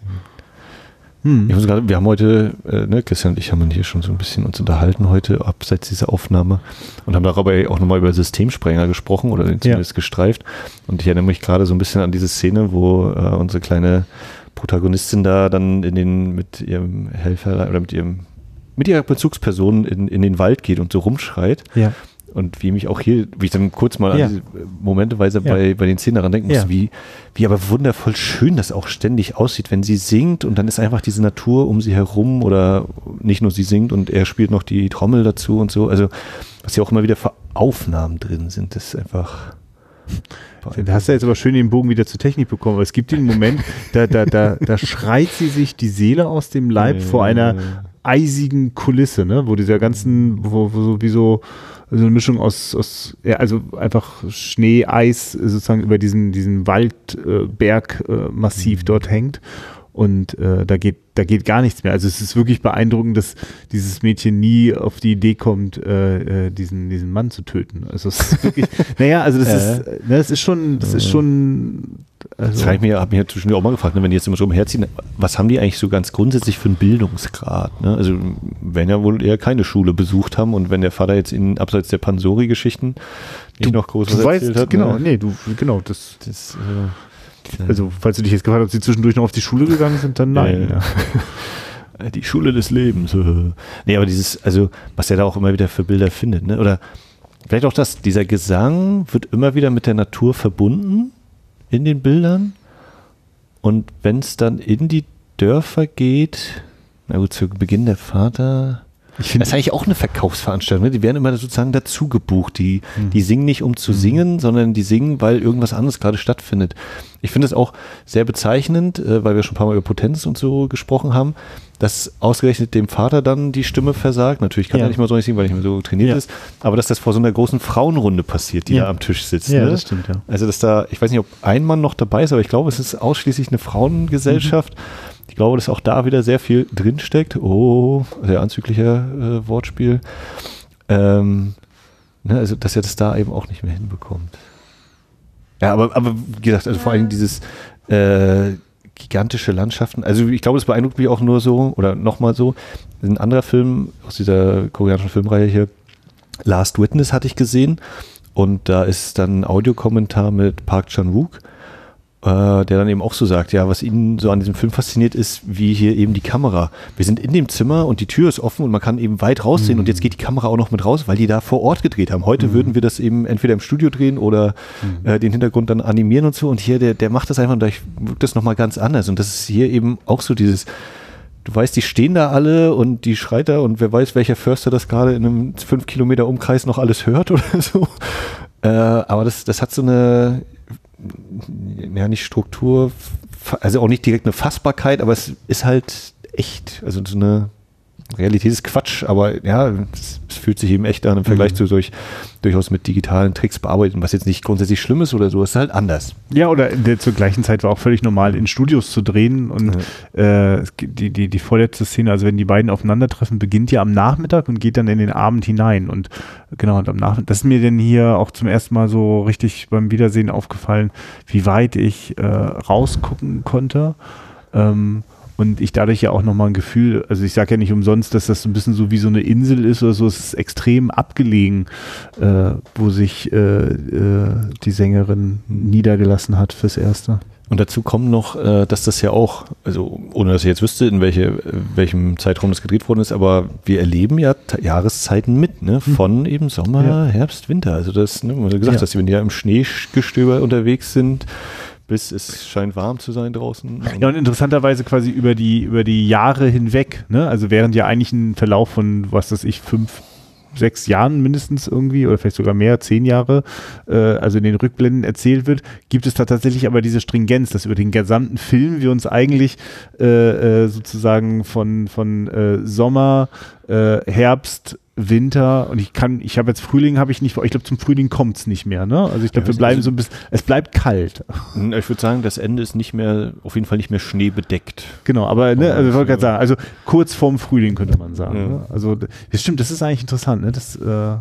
Hm. Grad, wir haben heute, äh, ne, Christian und ich haben hier schon so ein bisschen uns unterhalten heute, abseits dieser Aufnahme, und haben darüber auch nochmal über Systemsprenger gesprochen oder zumindest ja. gestreift. Und ich erinnere mich gerade so ein bisschen an diese Szene, wo äh, unsere kleine Protagonistin da dann in den, mit ihrem Helfer oder mit ihrem, mit ihrer Bezugsperson in, in den Wald geht und so rumschreit. Ja. Und wie mich auch hier, wie ich dann kurz mal ja. an diese Momenteweise ja. bei, bei den Szenen daran denken muss, ja. wie, wie aber wundervoll schön das auch ständig aussieht, wenn sie singt und dann ist einfach diese Natur um sie herum oder nicht nur sie singt und er spielt noch die Trommel dazu und so. Also, was ja auch immer wieder für Aufnahmen drin sind, das ist einfach da hast du jetzt aber schön den Bogen wieder zur Technik bekommen. Aber es gibt den Moment, da, da, da, da schreit sie sich die Seele aus dem Leib ja, vor einer eisigen Kulisse, ne? wo dieser ganzen, wo, wo so wie so, eine Mischung aus, aus ja, also einfach Schnee, Eis sozusagen über diesen, diesen Waldbergmassiv äh, äh, mhm. dort hängt. Und äh, da geht da geht gar nichts mehr. Also es ist wirklich beeindruckend, dass dieses Mädchen nie auf die Idee kommt, äh, äh, diesen diesen Mann zu töten. Also es ist wirklich, naja, also das ist ne, das ist schon das ist schon also das habe ich mir, hab mich zwischendurch auch mal gefragt, ne, wenn die jetzt immer so umherziehen, was haben die eigentlich so ganz grundsätzlich für einen Bildungsgrad? Ne? Also wenn ja wohl eher keine Schule besucht haben und wenn der Vater jetzt in abseits der Pansori-Geschichten nicht du, noch groß erzählt hat. Genau, ne? nee, du, genau, das, das äh, also falls du dich jetzt gefragt hast, ob sie zwischendurch noch auf die Schule gegangen sind, dann nein. Ja, ja. Die Schule des Lebens. nee, aber dieses, also was er da auch immer wieder für Bilder findet, ne? Oder vielleicht auch das, dieser Gesang wird immer wieder mit der Natur verbunden in den Bildern. Und wenn es dann in die Dörfer geht, na gut, zu Beginn der Vater. Ich finde, das ist eigentlich auch eine Verkaufsveranstaltung. Ne? Die werden immer sozusagen dazu gebucht. Die, mhm. die singen nicht, um zu mhm. singen, sondern die singen, weil irgendwas anderes gerade stattfindet. Ich finde es auch sehr bezeichnend, äh, weil wir schon ein paar Mal über Potenz und so gesprochen haben dass ausgerechnet dem Vater dann die Stimme versagt. Natürlich kann ja. er nicht mal so nicht singen, weil er nicht mehr so trainiert ja. ist. Aber dass das vor so einer großen Frauenrunde passiert, die ja. da am Tisch sitzt. Ja, ne? das stimmt, ja. Also, dass da, ich weiß nicht, ob ein Mann noch dabei ist, aber ich glaube, es ist ausschließlich eine Frauengesellschaft. Mhm. Ich glaube, dass auch da wieder sehr viel drinsteckt. Oh, sehr anzüglicher äh, Wortspiel. Ähm, ne, also, dass er das da eben auch nicht mehr hinbekommt. Ja, aber, aber wie gesagt, also vor allem dieses äh, gigantische Landschaften. Also ich glaube, es beeindruckt mich auch nur so oder nochmal so. Ein anderer Film aus dieser koreanischen Filmreihe hier, Last Witness, hatte ich gesehen. Und da ist dann ein Audiokommentar mit Park Chan-wook der dann eben auch so sagt, ja, was ihn so an diesem Film fasziniert, ist, wie hier eben die Kamera. Wir sind in dem Zimmer und die Tür ist offen und man kann eben weit raussehen mhm. und jetzt geht die Kamera auch noch mit raus, weil die da vor Ort gedreht haben. Heute mhm. würden wir das eben entweder im Studio drehen oder mhm. äh, den Hintergrund dann animieren und so. Und hier, der, der macht das einfach und da wirkt das nochmal ganz anders. Und das ist hier eben auch so dieses, du weißt, die stehen da alle und die schreit da und wer weiß, welcher Förster das gerade in einem fünf Kilometer Umkreis noch alles hört oder so. Äh, aber das, das hat so eine, ja nicht Struktur, also auch nicht direkt eine Fassbarkeit, aber es ist halt echt, also so eine Realität ist Quatsch, aber ja, es, es fühlt sich eben echt an im Vergleich mhm. zu durch, durchaus mit digitalen Tricks bearbeiten, was jetzt nicht grundsätzlich schlimm ist oder so, es ist halt anders. Ja, oder der, zur gleichen Zeit war auch völlig normal, in Studios zu drehen und ja. äh, die, die, die vorletzte Szene, also wenn die beiden aufeinandertreffen, beginnt ja am Nachmittag und geht dann in den Abend hinein und genau, und am Nachmittag, das ist mir denn hier auch zum ersten Mal so richtig beim Wiedersehen aufgefallen, wie weit ich äh, rausgucken konnte. Ähm, und ich dadurch ja auch nochmal ein Gefühl, also ich sage ja nicht umsonst, dass das ein bisschen so wie so eine Insel ist oder so, es ist extrem abgelegen, äh, wo sich äh, äh, die Sängerin niedergelassen hat fürs Erste. Und dazu kommt noch, äh, dass das ja auch, also ohne dass ich jetzt wüsste, in welche, welchem Zeitraum das gedreht worden ist, aber wir erleben ja Jahreszeiten mit, ne? Hm. Von eben Sommer, ja. Herbst, Winter. Also das, ne, man hat gesagt, ja. dass die, wenn die ja im Schneegestöber unterwegs sind, bis es scheint warm zu sein draußen. Ja, und interessanterweise quasi über die, über die Jahre hinweg, ne? Also während ja eigentlich ein Verlauf von, was weiß ich, fünf, sechs Jahren mindestens irgendwie oder vielleicht sogar mehr, zehn Jahre, äh, also in den Rückblenden erzählt wird, gibt es da tatsächlich aber diese Stringenz, dass über den gesamten Film wir uns eigentlich äh, äh, sozusagen von, von äh, Sommer, äh, Herbst, Winter und ich kann, ich habe jetzt Frühling, habe ich nicht ich glaube zum Frühling kommt es nicht mehr, ne? Also ich glaube, ja, wir bleiben also, so ein bisschen, es bleibt kalt. Hm, ich würde sagen, das Ende ist nicht mehr, auf jeden Fall nicht mehr schneebedeckt. Genau, aber ne, also ich wollte gerade sagen, also kurz vorm Frühling könnte man sagen. Ja. Ne? Also das stimmt, das ist eigentlich interessant, ne? Das äh,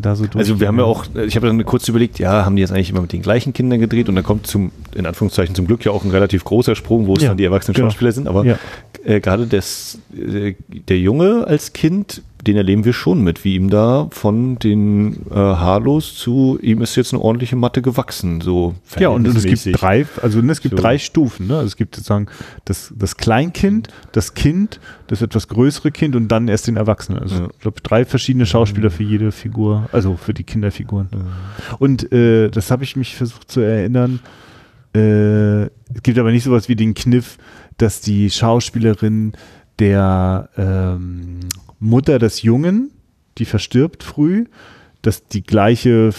da so Also wir haben ja auch, ich habe dann kurz überlegt, ja, haben die jetzt eigentlich immer mit den gleichen Kindern gedreht und dann kommt zum, in Anführungszeichen zum Glück ja auch ein relativ großer Sprung, wo es ja, dann die erwachsenen genau. Schauspieler sind, aber ja. äh, gerade das, äh, der Junge als Kind den erleben wir schon mit, wie ihm da von den äh, Haarlos zu ihm ist jetzt eine ordentliche Matte gewachsen. So ja, und, und es gibt drei, also ne, es gibt so. drei Stufen. Ne? Also es gibt sozusagen das, das Kleinkind, das Kind, das etwas größere Kind und dann erst den Erwachsenen. Also ja. ich glaube, drei verschiedene Schauspieler mhm. für jede Figur, also für die Kinderfiguren. Ja. Und äh, das habe ich mich versucht zu erinnern. Äh, es gibt aber nicht sowas wie den Kniff, dass die Schauspielerin der ähm, Mutter des Jungen, die verstirbt früh, dass die gleiche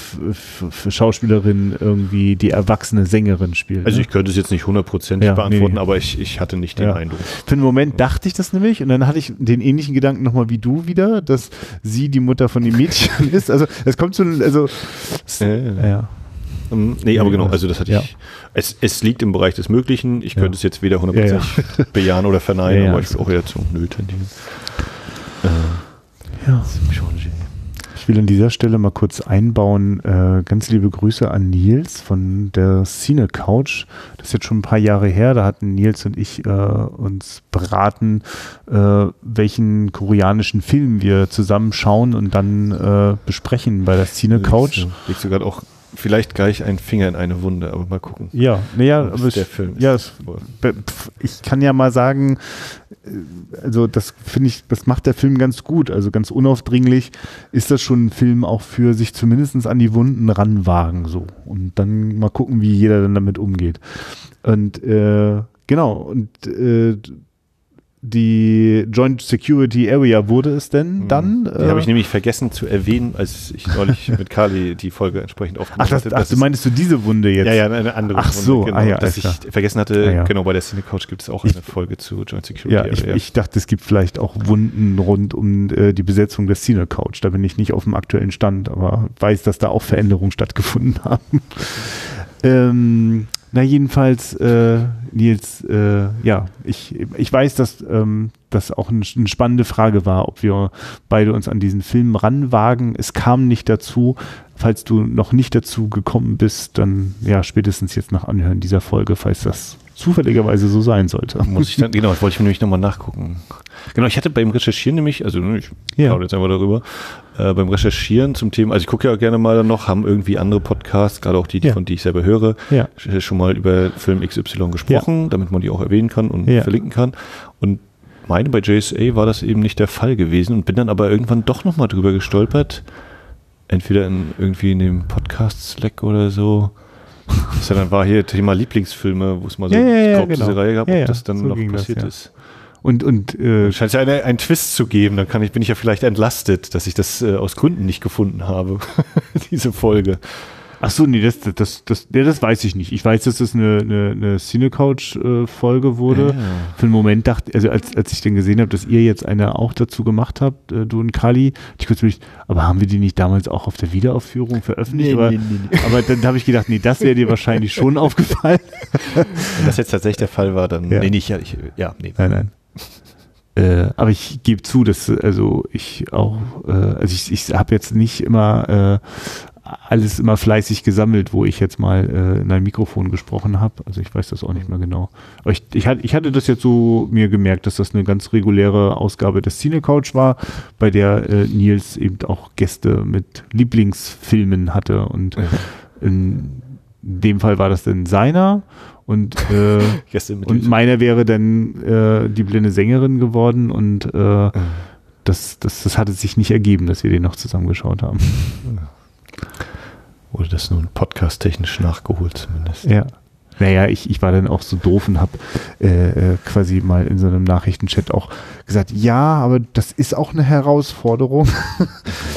Schauspielerin irgendwie die erwachsene Sängerin spielt. Also ne? ich könnte es jetzt nicht hundertprozentig ja, beantworten, nee. aber ich, ich hatte nicht den ja. Eindruck. Für einen Moment dachte ich das nämlich und dann hatte ich den ähnlichen Gedanken nochmal wie du wieder, dass sie die Mutter von dem Mädchen ist. Also es kommt schon, also äh. ja. Ähm, nee, aber genau, also das hatte Ja. ich. Es, es liegt im Bereich des Möglichen. Ich Ja. könnte es jetzt weder 100% Ja, bejahen oder verneinen, aber ich ist würde auch eher zum Nö tendieren. Äh, Ja. Ich will an dieser Stelle mal kurz einbauen, äh, ganz liebe Grüße an Nils von der Cine Couch. Das ist jetzt schon ein paar Jahre her, da hatten Nils und ich äh, uns beraten, äh, welchen koreanischen Film wir zusammen schauen und dann äh, besprechen bei der Cine Couch. Legst du gerade auch vielleicht gleich einen Finger in eine Wunde, aber mal gucken. Ja, naja, aber der es- Film ja, es, ich kann ja mal sagen, äh, also das finde ich, das macht der Film ganz gut. Also ganz unaufdringlich ist das schon ein Film auch für sich zumindest an die Wunden ranwagen so und dann mal gucken, wie jeder dann damit umgeht. Und äh, genau und äh, die Joint Security Area wurde es denn dann? Die habe ich nämlich vergessen zu erwähnen, als ich neulich mit Kali die Folge entsprechend ach, aufgenommen das, hatte. ach, du meinst du diese Wunde jetzt? ja, ja, eine andere Ach so, genau, ah ja, dass ich vergessen hatte, Ah ja. genau, bei der Cine Couch gibt es auch eine Folge zu Joint Security Ja, ich, Area. ich dachte, es gibt vielleicht auch Wunden rund um äh, die Besetzung der Cine Couch. Da bin ich nicht auf dem aktuellen Stand, aber weiß, dass da auch Veränderungen stattgefunden haben. ähm, na, jedenfalls, äh, Nils, äh, ja, ich, ich weiß, dass ähm, das auch eine, eine spannende Frage war, ob wir beide uns an diesen Film ranwagen. Es kam nicht dazu. Falls du noch nicht dazu gekommen bist, dann ja, spätestens jetzt nach Anhören dieser Folge, falls das zufälligerweise so sein sollte. Muss ich dann, genau, das wollte ich mir nämlich nochmal nachgucken. Genau, ich hatte beim Recherchieren nämlich, also ne, ich Ja. plaudere jetzt einfach darüber, äh, beim Recherchieren zum Thema, also ich gucke ja gerne mal dann noch, haben irgendwie andere Podcasts, gerade auch die, die Ja. von die ich selber höre, Ja. sch- schon mal über Film XY gesprochen, damit man die auch erwähnen kann und Ja. verlinken kann. Und meine, bei JSA war das eben nicht der Fall gewesen und bin dann aber irgendwann doch nochmal drüber gestolpert. Entweder in, irgendwie in dem Podcast-Slack oder so. Das ja dann war hier Thema Lieblingsfilme, wo es mal so Ja, ja, ja, genau. Reihe gab, Ja, ob ja, das dann so noch das, passiert ja. ist. Und, und äh, Scheint es ja eine, einen Twist zu geben, dann kann ich, bin ich ja vielleicht entlastet, dass ich das äh, aus Gründen nicht gefunden habe, diese Folge. ach so, nee, das, das, das, ja, das weiß ich nicht. Ich weiß, dass das eine, eine, eine Cine-Couch-Folge wurde. Ja. Für einen Moment dachte, also als, als ich dann gesehen habe, dass ihr jetzt eine auch dazu gemacht habt, äh, du und Kali, ich kurz überlegt, aber haben wir die nicht damals auch auf der Wiederaufführung veröffentlicht? Nee, aber, nee, nee, aber dann habe ich gedacht, nee, das wäre dir wahrscheinlich schon aufgefallen. Wenn das jetzt tatsächlich der Fall war, dann. Ja. Nee, nicht, ja, ich, ja, nee. Nein, nein. Äh, aber ich gebe zu, dass also ich auch, äh, also ich, ich habe jetzt nicht immer äh, alles immer fleißig gesammelt, wo ich jetzt mal äh, in ein Mikrofon gesprochen habe. Also ich weiß das auch nicht mehr genau. Aber ich, ich, hatte, ich hatte das jetzt so mir gemerkt, dass das eine ganz reguläre Ausgabe des Cine Couch war, bei der äh, Nils eben auch Gäste mit Lieblingsfilmen hatte und Ja. in dem Fall war das dann seiner und äh, und meiner wäre dann äh, die blinde Sängerin geworden und äh, das, das, das hatte sich nicht ergeben, dass wir den noch zusammengeschaut haben. Wurde das nun podcast-technisch nachgeholt zumindest. Ja. Naja, ich, ich war dann auch so doof und habe äh, äh, quasi mal in so einem Nachrichtenchat auch gesagt, ja, aber das ist auch eine Herausforderung.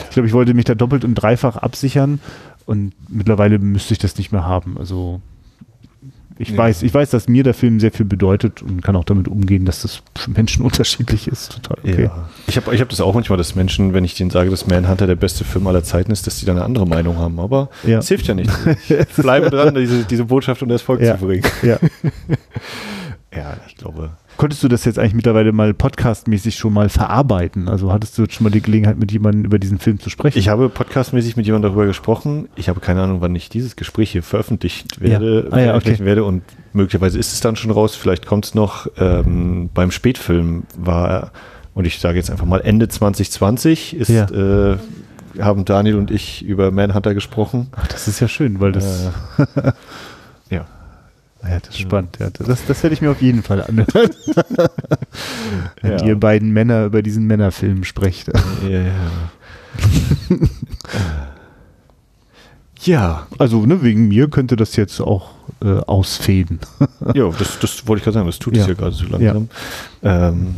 ich glaube, ich wollte mich da doppelt und dreifach absichern und mittlerweile müsste ich das nicht mehr haben. Also ich Ja. weiß, ich weiß, dass mir der Film sehr viel bedeutet und kann auch damit umgehen, dass das für Menschen unterschiedlich ist. Total okay. Ja. Ich habe ich hab das auch manchmal, dass Menschen, wenn ich denen sage, dass Manhunter der beste Film aller Zeiten ist, dass die dann eine andere Meinung haben. Aber Ja. es hilft ja nicht. Ich bleibe dran, diese, diese Botschaft unter das Volk zu bringen. Ja. Ja, ich glaube. Konntest du das jetzt eigentlich mittlerweile mal podcastmäßig schon mal verarbeiten? Also hattest du jetzt schon mal die Gelegenheit, mit jemandem über diesen Film zu sprechen? Ich habe podcastmäßig mit jemandem darüber gesprochen. Ich habe keine Ahnung, wann ich dieses Gespräch hier veröffentlicht werde, Ja. Ah ja, veröffentlichen okay. werde und möglicherweise ist es dann schon raus. Vielleicht kommt es noch. Ähm, beim Spätfilm war und ich sage jetzt einfach mal Ende 2020 ist Ja. äh, haben Daniel und ich über Manhunter gesprochen. Ach, das ist ja schön, weil das, Äh, ja. Ja, das ist spannend. Ja, das, das werde ich mir auf jeden Fall anhören. Wenn Ja. ihr beiden Männer über diesen Männerfilm sprecht. Ja, ja. ja, Also ne, wegen mir könnte das jetzt auch äh, ausfäden. ja, das, das wollte ich gerade sagen, das tut es Ja. ja gerade so langsam. Ähm,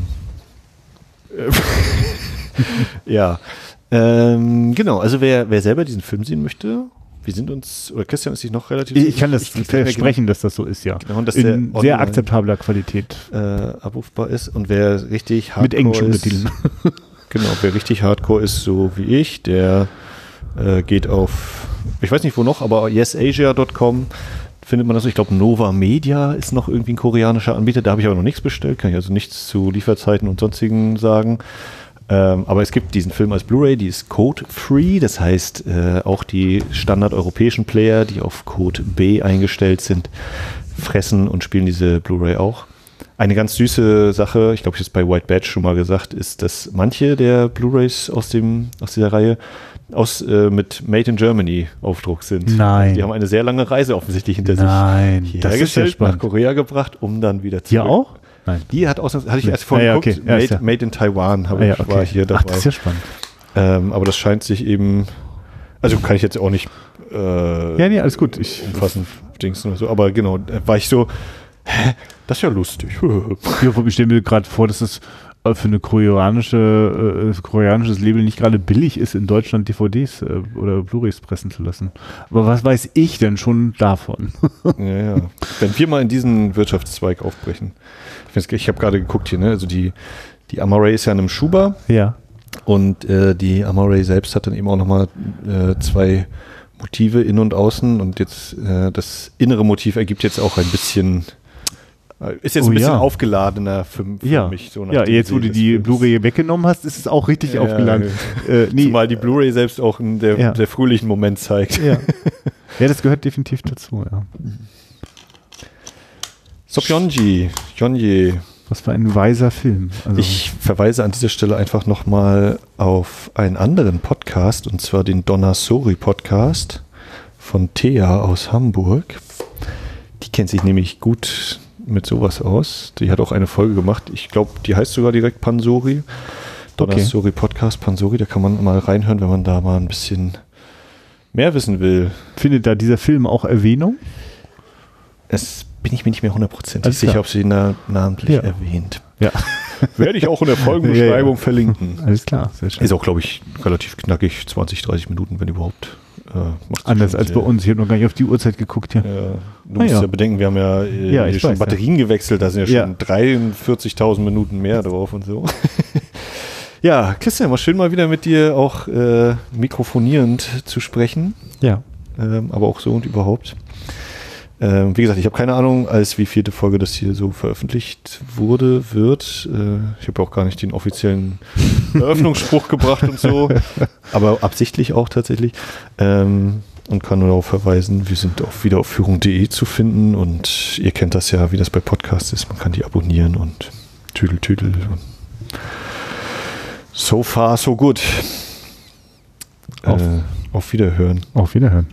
ja, ähm, genau, also wer, wer selber diesen Film sehen möchte, wir sind uns, oder Christian ist sich noch relativ Ich, ich kann das ich versprechen, dass das so ist, ja. Genau, und dass In der sehr akzeptabler Qualität. Genau, äh, abrufbar ist und wer richtig Mit englischen ist, Untertiteln. Genau, wer richtig hardcore ist, so wie ich, der Äh, geht auf, ich weiß nicht wo noch, aber yesasia.com findet man das. Ich glaube, Nova Media ist noch irgendwie ein koreanischer Anbieter. Da habe ich aber noch nichts bestellt. Kann ich also nichts zu Lieferzeiten und sonstigen sagen. Ähm, aber es gibt diesen Film als Blu-ray, die ist code-free. Das heißt, äh, auch die standardeuropäischen Player, die auf Code B eingestellt sind, fressen und spielen diese Blu-ray auch. Eine ganz süße Sache, ich glaube, ich habe es bei White Badge schon mal gesagt, ist, dass manche der Blu-rays aus, aus dieser Reihe aus, äh, mit Made in Germany Aufdruck sind. Nein. Die haben eine sehr lange Reise offensichtlich hinter Nein, sich das ist ja hergestellt, spannend. nach Korea gebracht, um dann wieder zurück. Hier auch? Nein. Die hat aus, hatte ich erst vorhin Ah, ja, geguckt, okay. Ja, made, ja- made in Taiwan habe Ah, ja, ich, war hier dabei. Ach, das ist ja spannend. ähm, aber das scheint sich eben, also kann ich jetzt auch nicht äh, Ja, nee, alles gut. Ich, umfassend Dings oder so, aber genau, da war ich so, hä, das ist ja lustig. Ja, ich stelle mir gerade vor, dass es äh, für eine koreanische, äh, koreanisches Label nicht gerade billig ist, in Deutschland DVDs äh, oder Blu-rays pressen zu lassen. Aber was weiß ich denn schon davon? ja, ja. Wenn wir mal in diesen Wirtschaftszweig aufbrechen. Ich, habe gerade geguckt hier, ne? also die, die Amaray ist ja in einem Schuber ja. und äh, die Amaray selbst hat dann eben auch nochmal äh, zwei Motive innen und außen und jetzt äh, das innere Motiv ergibt jetzt auch ein bisschen äh, ist jetzt Oh ein bisschen ja. aufgeladener für, für Ja, mich. So ja jetzt wo du die. Blu-ray weggenommen hast, ist es auch richtig Ja, aufgeladen. Äh, nee, Zumal die Blu-ray selbst auch einen der, der fröhlichen Moment zeigt. ja. ja, das gehört definitiv dazu, ja. Sopyonji, Yonji. Was für ein weiser Film. Also, Ich verweise an dieser Stelle einfach nochmal auf einen anderen Podcast, und zwar den Donna Sori Podcast von Thea aus Hamburg. Die kennt sich nämlich gut mit sowas aus. Die hat auch eine Folge gemacht. Ich glaube, die heißt sogar direkt Pansori. Donna Okay. Sori Podcast Pansori. Da kann man mal reinhören, wenn man da mal ein bisschen mehr wissen will. findet da dieser Film auch Erwähnung? Es bin ich mir nicht mehr hundertprozentig sicher, ob sie da namentlich Ja. erwähnt. Ja. Werde ich auch in der Folgenbeschreibung Ja, ja. verlinken. Alles klar, sehr schön. Ist auch, glaube ich, relativ knackig, 20, 30 Minuten, wenn überhaupt. Äh, Anders als bei uns. Ich habe noch gar nicht auf die Uhrzeit geguckt hier. Ja, du Ah, musst ja. bedenken, wir haben ja, äh, schon weiß. Batterien gewechselt, da sind ja Ja. schon 43.000 Minuten mehr drauf und so. ja, Christian, war schön mal wieder mit dir auch äh, mikrofonierend zu sprechen, Ja. ähm, aber auch so und überhaupt. Ähm, wie gesagt, ich habe keine Ahnung, als wie vierte Folge das hier so veröffentlicht wurde, wird. Äh, ich habe auch gar nicht den offiziellen Eröffnungsspruch gebracht und so, aber absichtlich auch tatsächlich. Ähm, und kann nur darauf verweisen, wir sind auch wieder auf führung.de zu finden und ihr kennt das ja, wie das bei Podcasts ist. Man kann die abonnieren und tüdel, tüdel. Und so far, so good. Auf- Äh, auf Wiederhören. Auf Wiederhören.